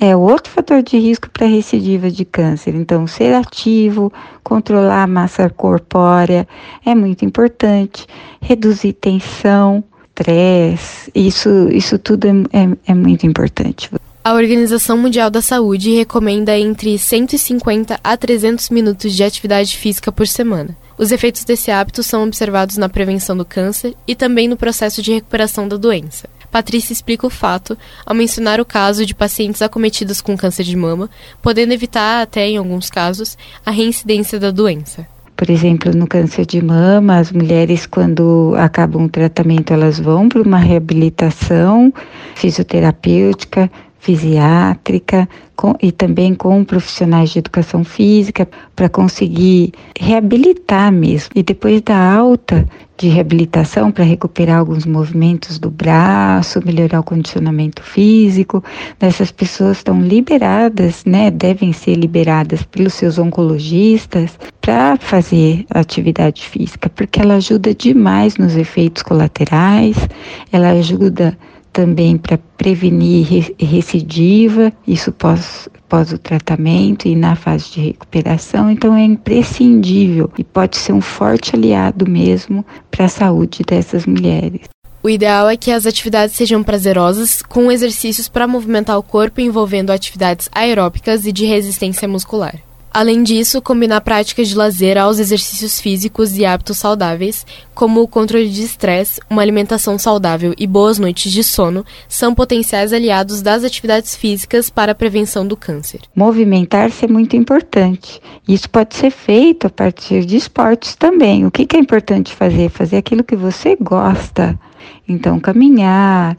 é outro fator de risco para recidiva de câncer. Então, ser ativo, controlar a massa corpórea é muito importante, reduzir tensão, estresse, isso, isso tudo é, é, é muito importante. A Organização Mundial da Saúde recomenda entre 150 a 300 minutos de atividade física por semana. Os efeitos desse hábito são observados na prevenção do câncer e também no processo de recuperação da doença. Patrícia explica o fato ao mencionar o caso de pacientes acometidos com câncer de mama, podendo evitar, até em alguns casos, a reincidência da doença. Por exemplo, no câncer de mama, as mulheres, quando acabam o tratamento, elas vão para uma reabilitação fisioterapêutica, fisiátrica com, e também com profissionais de educação física para conseguir reabilitar mesmo. E depois da alta de reabilitação para recuperar alguns movimentos do braço, melhorar o condicionamento físico, essas pessoas estão liberadas, né, devem ser liberadas pelos seus oncologistas para fazer atividade física, porque ela ajuda demais nos efeitos colaterais, ela ajuda também para prevenir recidiva, isso pós, pós o tratamento e na fase de recuperação, então é imprescindível e pode ser um forte aliado mesmo para a saúde dessas mulheres. O ideal é que as atividades sejam prazerosas, com exercícios para movimentar o corpo envolvendo atividades aeróbicas e de resistência muscular. Além disso, combinar práticas de lazer aos exercícios físicos e hábitos saudáveis, como o controle de estresse, uma alimentação saudável e boas noites de sono, são potenciais aliados das atividades físicas para a prevenção do câncer. Movimentar-se é muito importante. Isso pode ser feito a partir de esportes também. O que é importante fazer? Fazer aquilo que você gosta. Então, caminhar,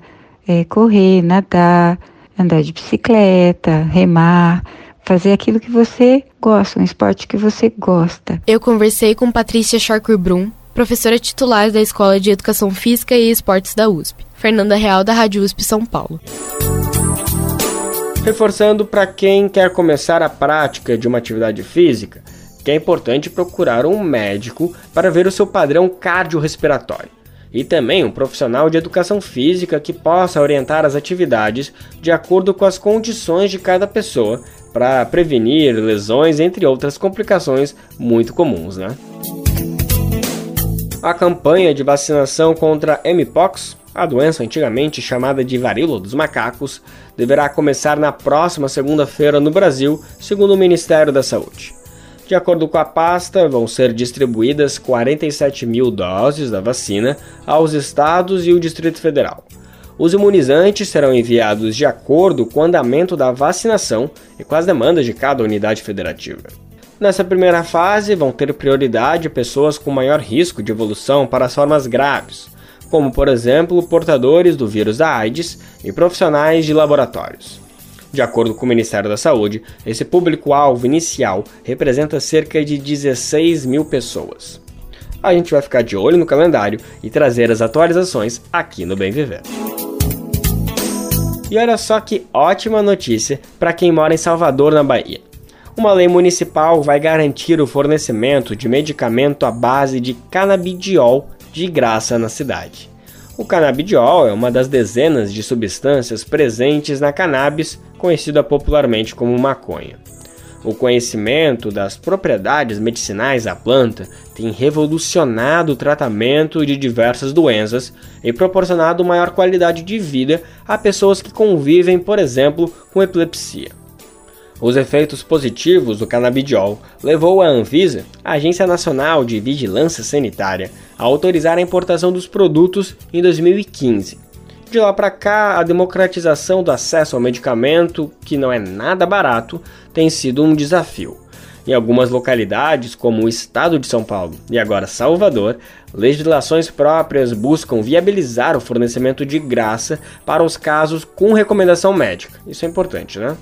é, correr, nadar, andar de bicicleta, remar fazer aquilo que você gosta, um esporte que você gosta. Eu conversei com Patrícia Scharker-Brum, professora titular da Escola de Educação Física e Esportes da USP, Fernanda Real da Rádio USP São Paulo. Reforçando para quem quer começar a prática de uma atividade física, que é importante procurar um médico para ver o seu padrão cardiorrespiratório e também um profissional de educação física que possa orientar as atividades de acordo com as condições de cada pessoa para prevenir lesões, entre outras complicações muito comuns, né? A campanha de vacinação contra Mpox, a doença antigamente chamada de varíola dos macacos, deverá começar na próxima segunda-feira no Brasil, segundo o Ministério da Saúde. De acordo com a pasta, vão ser distribuídas 47 mil doses da vacina aos estados e o Distrito Federal. Os imunizantes serão enviados de acordo com o andamento da vacinação e com as demandas de cada unidade federativa. Nessa primeira fase, vão ter prioridade pessoas com maior risco de evolução para as formas graves, como, por exemplo, portadores do vírus da AIDS e profissionais de laboratórios. De acordo com o Ministério da Saúde, esse público-alvo inicial representa cerca de 16 mil pessoas. A gente vai ficar de olho no calendário e trazer as atualizações aqui no Bem Viver. E olha só que ótima notícia para quem mora em Salvador, na Bahia. Uma lei municipal vai garantir o fornecimento de medicamento à base de canabidiol de graça na cidade. O canabidiol é uma das dezenas de substâncias presentes na cannabis, conhecida popularmente como maconha. O conhecimento das propriedades medicinais da planta tem revolucionado o tratamento de diversas doenças e proporcionado maior qualidade de vida a pessoas que convivem, por exemplo, com epilepsia. Os efeitos positivos do canabidiol levou a Anvisa, a Agência Nacional de Vigilância Sanitária, a autorizar a importação dos produtos em 2015. De lá para cá, a democratização do acesso ao medicamento, que não é nada barato, tem sido um desafio. Em algumas localidades, como o estado de São Paulo e agora Salvador, legislações próprias buscam viabilizar o fornecimento de graça para os casos com recomendação médica. Isso é importante, né?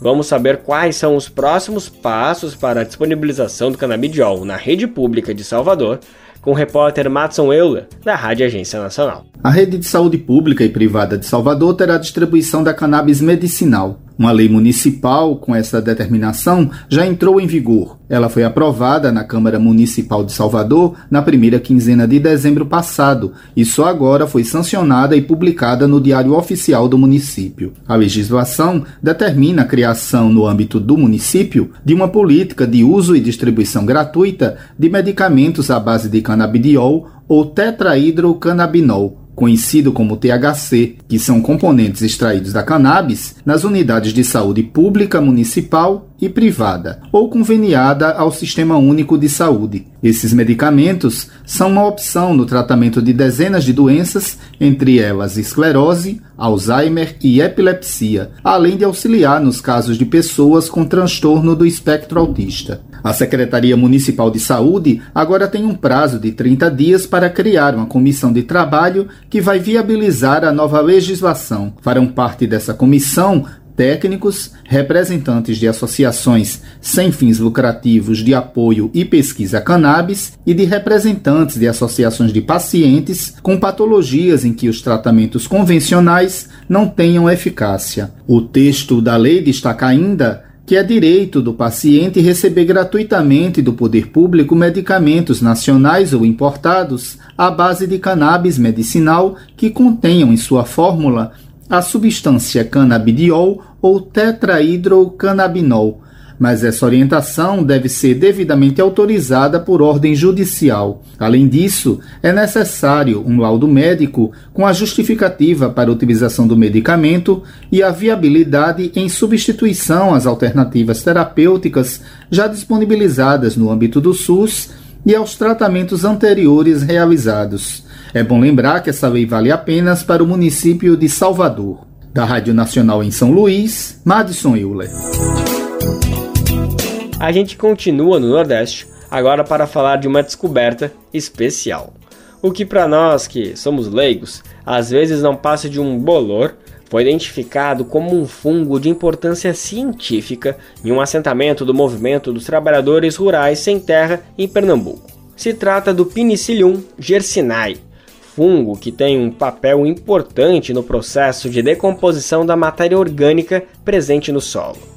Vamos saber quais são os próximos passos para a disponibilização do canabidiol na rede pública de Salvador, com o repórter Matson Euler, da Rádio Agência Nacional. A rede de saúde pública e privada de Salvador terá distribuição da cannabis medicinal. Uma lei municipal com essa determinação já entrou em vigor. Ela foi aprovada na Câmara Municipal de Salvador na primeira quinzena de dezembro passado e só agora foi sancionada e publicada no Diário Oficial do município. A legislação determina a criação no âmbito do município de uma política de uso e distribuição gratuita de medicamentos à base de canabidiol ou tetrahidrocannabinol conhecido como THC, que são componentes extraídos da cannabis, nas unidades de saúde pública, municipal e privada, ou conveniada ao Sistema Único de Saúde. Esses medicamentos são uma opção no tratamento de dezenas de doenças, entre elas esclerose, Alzheimer e epilepsia, além de auxiliar nos casos de pessoas com transtorno do espectro autista. A Secretaria Municipal de Saúde agora tem um prazo de 30 dias para criar uma comissão de trabalho que vai viabilizar a nova legislação. Farão parte dessa comissão técnicos, representantes de associações sem fins lucrativos de apoio e pesquisa cannabis e de representantes de associações de pacientes com patologias em que os tratamentos convencionais não tenham eficácia. O texto da lei destaca ainda que é direito do paciente receber gratuitamente do poder público medicamentos nacionais ou importados à base de cannabis medicinal que contenham em sua fórmula a substância canabidiol ou tetrahidrocannabinol, mas essa orientação deve ser devidamente autorizada por ordem judicial. Além disso, é necessário um laudo médico com a justificativa para a utilização do medicamento e a viabilidade em substituição às alternativas terapêuticas já disponibilizadas no âmbito do SUS e aos tratamentos anteriores realizados. É bom lembrar que essa lei vale apenas para o município de Salvador. Da Rádio Nacional em São Luís, Madison Euler. A gente continua no Nordeste, agora para falar de uma descoberta especial. O que para nós que somos leigos, às vezes não passa de um bolor, foi identificado como um fungo de importância científica em um assentamento do movimento dos trabalhadores rurais sem terra em Pernambuco. Se trata do Penicillium gersinae, fungo que tem um papel importante no processo de decomposição da matéria orgânica presente no solo.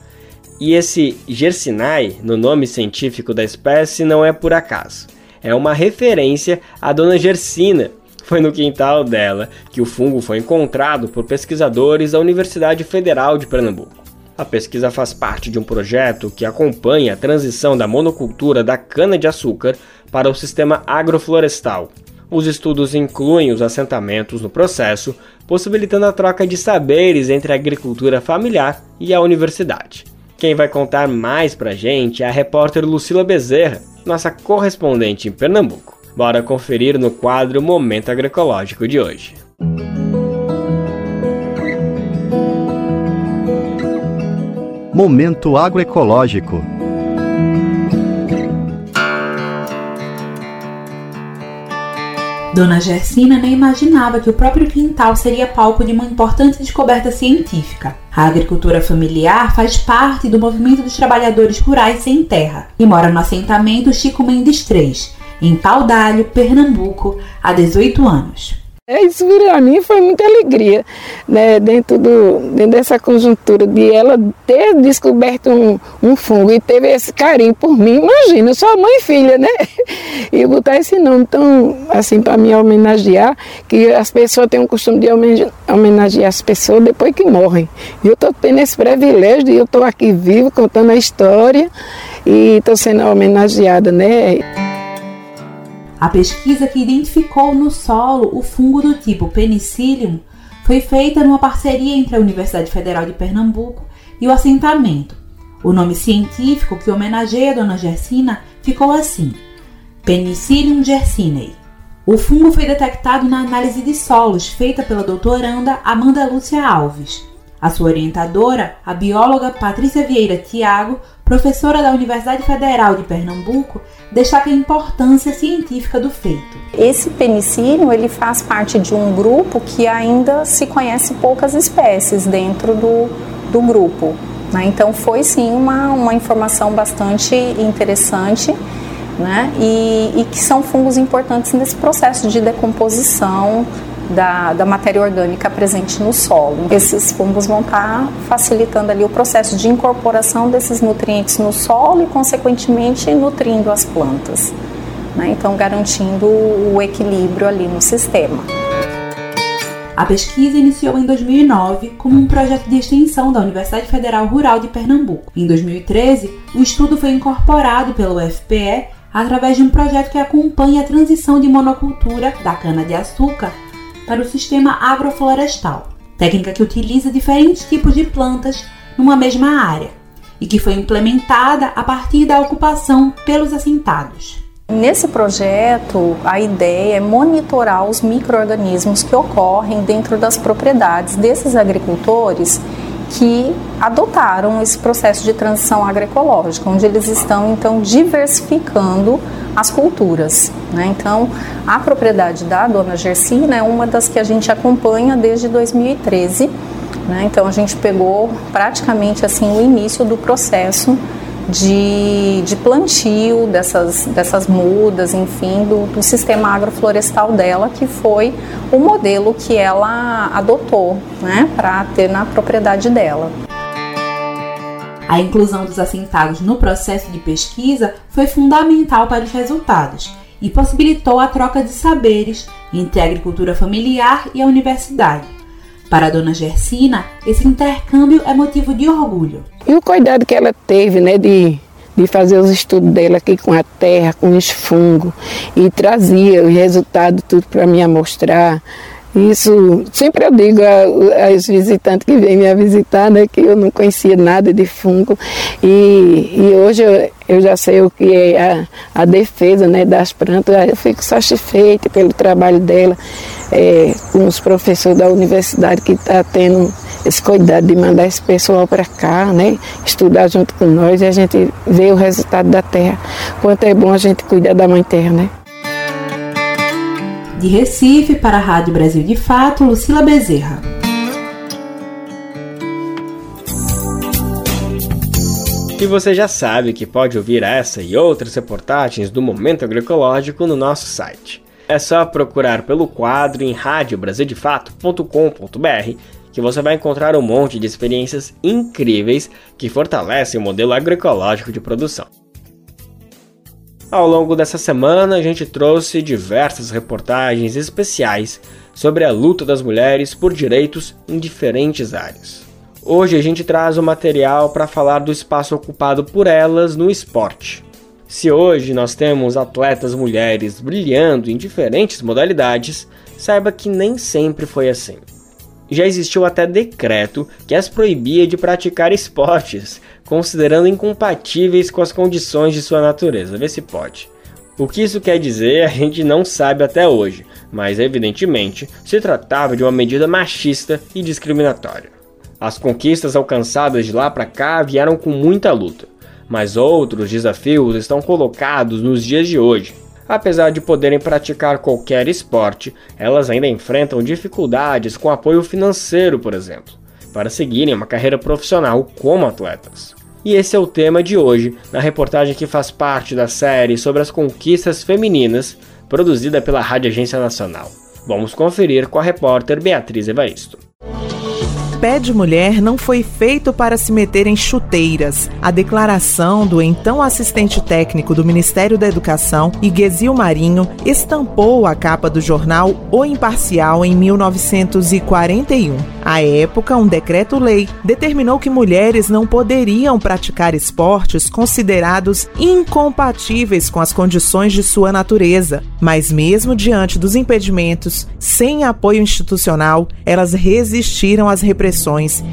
E esse Gersinae, no nome científico da espécie, não é por acaso. É uma referência à dona Gersina. Foi no quintal dela que o fungo foi encontrado por pesquisadores da Universidade Federal de Pernambuco. A pesquisa faz parte de um projeto que acompanha a transição da monocultura da cana-de-açúcar para o sistema agroflorestal. Os estudos incluem os assentamentos no processo, possibilitando a troca de saberes entre a agricultura familiar e a universidade. Quem vai contar mais pra gente é a repórter Lucila Bezerra, nossa correspondente em Pernambuco. Bora conferir no quadro Momento Agroecológico de hoje. Momento Agroecológico. Dona Gersina nem imaginava que o próprio quintal seria palco de uma importante descoberta científica. A agricultura familiar faz parte do movimento dos trabalhadores rurais sem terra e mora no assentamento Chico Mendes 3, em Paudalho, Pernambuco, há 18 anos. É, isso para mim foi muita alegria, né, dentro, do, dentro dessa conjuntura de ela ter descoberto um, um fungo e teve esse carinho por mim. Imagina, sou mãe e filha, né? E botar esse nome tão, assim, para me homenagear, que as pessoas têm o costume de homenagear as pessoas depois que morrem. E eu estou tendo esse privilégio e eu estou aqui vivo contando a história e estou sendo homenageada, né? A pesquisa que identificou no solo o fungo do tipo Penicillium foi feita numa parceria entre a Universidade Federal de Pernambuco e o assentamento. O nome científico que homenageia a Dona Gersina ficou assim: Penicillium gercinei. O fungo foi detectado na análise de solos feita pela doutoranda Amanda Lúcia Alves. A sua orientadora, a bióloga Patrícia Vieira Tiago, professora da Universidade Federal de Pernambuco, destaca a importância científica do feito. Esse penicílio ele faz parte de um grupo que ainda se conhece poucas espécies dentro do, do grupo. Né? Então foi sim uma, uma informação bastante interessante né? e, e que são fungos importantes nesse processo de decomposição da, da matéria orgânica presente no solo. Esses fungos vão estar facilitando ali o processo de incorporação desses nutrientes no solo e, consequentemente, nutrindo as plantas. Né? Então, garantindo o equilíbrio ali no sistema. A pesquisa iniciou em 2009 como um projeto de extensão da Universidade Federal Rural de Pernambuco. Em 2013, o estudo foi incorporado pelo UFPE através de um projeto que acompanha a transição de monocultura da cana-de-açúcar para o sistema agroflorestal, técnica que utiliza diferentes tipos de plantas numa mesma área e que foi implementada a partir da ocupação pelos assentados. Nesse projeto, a ideia é monitorar os micro-organismos que ocorrem dentro das propriedades desses agricultores que adotaram esse processo de transição agroecológica, onde eles estão então diversificando as culturas. Né? Então, a propriedade da dona Gersina é uma das que a gente acompanha desde 2013. Né? Então, a gente pegou praticamente assim o início do processo de, de plantio dessas, dessas mudas, enfim, do, do sistema agroflorestal dela, que foi o modelo que ela adotou né, para ter na propriedade dela. A inclusão dos assentados no processo de pesquisa foi fundamental para os resultados e possibilitou a troca de saberes entre a agricultura familiar e a universidade. Para a dona Gersina, esse intercâmbio é motivo de orgulho. E o cuidado que ela teve né, de, de fazer os estudos dela aqui com a terra, com os fungos, e trazia o resultado tudo para me mostrar. Isso, sempre eu digo aos visitantes que vêm me visitar, né, que eu não conhecia nada de fungo. E, e hoje eu, eu já sei o que é a, a defesa né, das plantas, eu fico satisfeita pelo trabalho dela, é, com os professores da universidade que está tendo esse cuidado de mandar esse pessoal para cá, né, estudar junto com nós e a gente vê o resultado da terra, quanto é bom a gente cuidar da mãe terra, né. De Recife para a Rádio Brasil de Fato, Lucila Bezerra. E você já sabe que pode ouvir essa e outras reportagens do Momento Agroecológico no nosso site. É só procurar pelo quadro em radiobrasildefato.com.br que você vai encontrar um monte de experiências incríveis que fortalecem o modelo agroecológico de produção. Ao longo dessa semana, a gente trouxe diversas reportagens especiais sobre a luta das mulheres por direitos em diferentes áreas. Hoje a gente traz o material para falar do espaço ocupado por elas no esporte. Se hoje nós temos atletas mulheres brilhando em diferentes modalidades, saiba que nem sempre foi assim. Já existiu até decreto que as proibia de praticar esportes, considerando incompatíveis com as condições de sua natureza. Vê se pode. O que isso quer dizer a gente não sabe até hoje, mas evidentemente se tratava de uma medida machista e discriminatória. As conquistas alcançadas de lá para cá vieram com muita luta, mas outros desafios estão colocados nos dias de hoje. Apesar de poderem praticar qualquer esporte, elas ainda enfrentam dificuldades com apoio financeiro, por exemplo, para seguirem uma carreira profissional como atletas. E esse é o tema de hoje, na reportagem que faz parte da série sobre as conquistas femininas, produzida pela Rádio Agência Nacional. Vamos conferir com a repórter Beatriz Evaristo pé de mulher não foi feito para se meter em chuteiras. A declaração do então assistente técnico do Ministério da Educação, Iguezil Marinho, estampou a capa do jornal O Imparcial em 1941. À época, um decreto-lei determinou que mulheres não poderiam praticar esportes considerados incompatíveis com as condições de sua natureza. Mas, mesmo diante dos impedimentos, sem apoio institucional, elas resistiram às repressões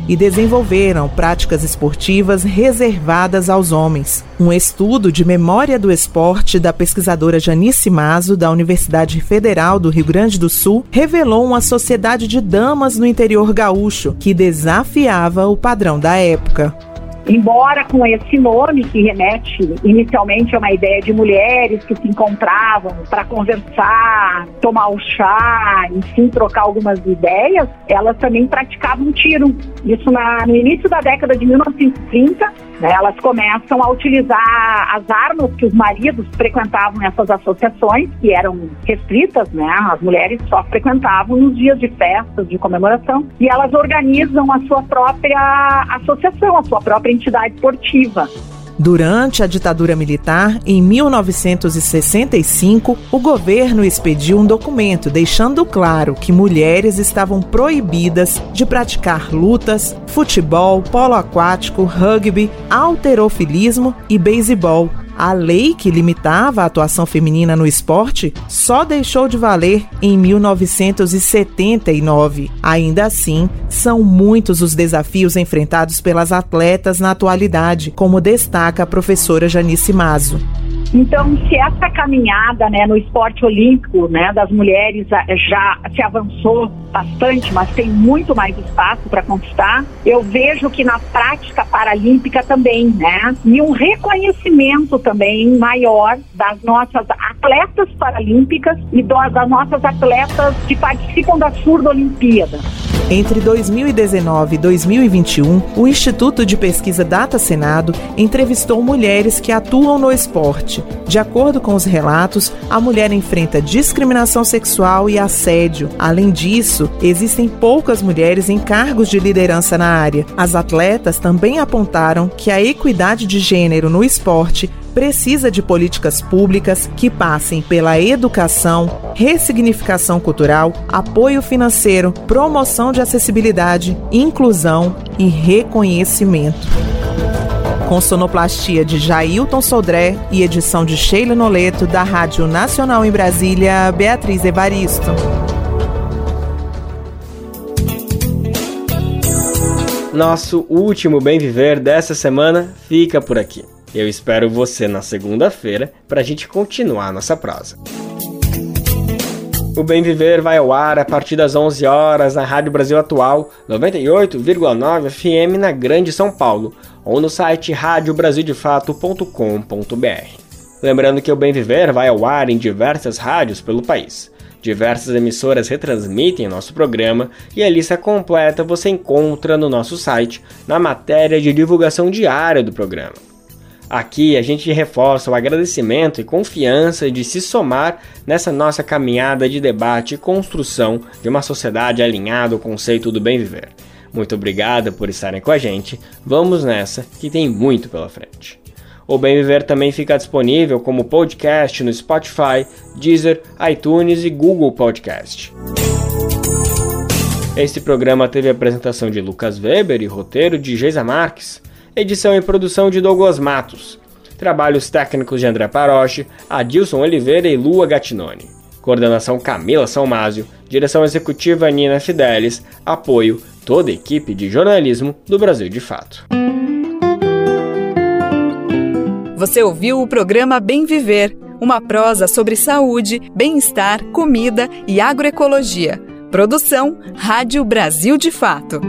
e desenvolveram práticas esportivas reservadas aos homens. Um estudo de memória do esporte da pesquisadora Janice Mazo, da Universidade Federal do Rio Grande do Sul, revelou uma sociedade de damas no interior gaúcho que desafiava o padrão da época. Embora com esse nome que remete inicialmente a uma ideia de mulheres que se encontravam para conversar, tomar o chá, enfim, trocar algumas ideias, elas também praticavam tiro. Isso na, no início da década de 1930, né, elas começam a utilizar as armas que os maridos frequentavam nessas associações, que eram restritas, né? As mulheres só frequentavam nos dias de festas, de comemoração, e elas organizam a sua própria associação, a sua própria entidade esportiva. Durante a ditadura militar, em 1965, o governo expediu um documento deixando claro que mulheres estavam proibidas de praticar lutas, futebol, polo aquático, rugby, alterofilismo e beisebol a lei que limitava a atuação feminina no esporte só deixou de valer em 1979. Ainda assim, são muitos os desafios enfrentados pelas atletas na atualidade, como destaca a professora Janice Mazo. Então, se essa caminhada né, no esporte olímpico né, das mulheres já se avançou bastante, mas tem muito mais espaço para conquistar, eu vejo que na prática paralímpica também, né? E um reconhecimento também maior das nossas atletas paralímpicas e das nossas atletas que participam da Surdo Olimpíada. Entre 2019 e 2021, o Instituto de Pesquisa Data Senado entrevistou mulheres que atuam no esporte. De acordo com os relatos, a mulher enfrenta discriminação sexual e assédio. Além disso, existem poucas mulheres em cargos de liderança na área. As atletas também apontaram que a equidade de gênero no esporte precisa de políticas públicas que passem pela educação, ressignificação cultural, apoio financeiro, promoção de acessibilidade, inclusão e reconhecimento. Com sonoplastia de Jailton Sodré e edição de Sheila Noleto, da Rádio Nacional em Brasília, Beatriz Evaristo. Nosso último Bem Viver dessa semana fica por aqui. Eu espero você na segunda-feira para a gente continuar nossa prosa. O Bem Viver vai ao ar a partir das 11 horas na Rádio Brasil Atual, 98,9 FM na Grande São Paulo, ou no site radiobrasildefato.com.br. Lembrando que o Bem Viver vai ao ar em diversas rádios pelo país. Diversas emissoras retransmitem nosso programa e a lista completa você encontra no nosso site, na matéria de divulgação diária do programa. Aqui a gente reforça o agradecimento e confiança de se somar nessa nossa caminhada de debate e construção de uma sociedade alinhada ao conceito do bem viver. Muito obrigado por estarem com a gente. Vamos nessa, que tem muito pela frente. O Bem Viver também fica disponível como podcast no Spotify, Deezer, iTunes e Google Podcast. Este programa teve a apresentação de Lucas Weber e roteiro de Geisa Marques, edição e produção de Douglas Matos, trabalhos técnicos de André Paroche, Adilson Oliveira e Lua Gattinoni, coordenação Camila Salmásio, direção executiva Nina Fidelis, apoio toda a equipe de jornalismo do Brasil de Fato. Você ouviu o programa Bem Viver, uma prosa sobre saúde, bem-estar, comida e agroecologia. Produção Rádio Brasil de Fato.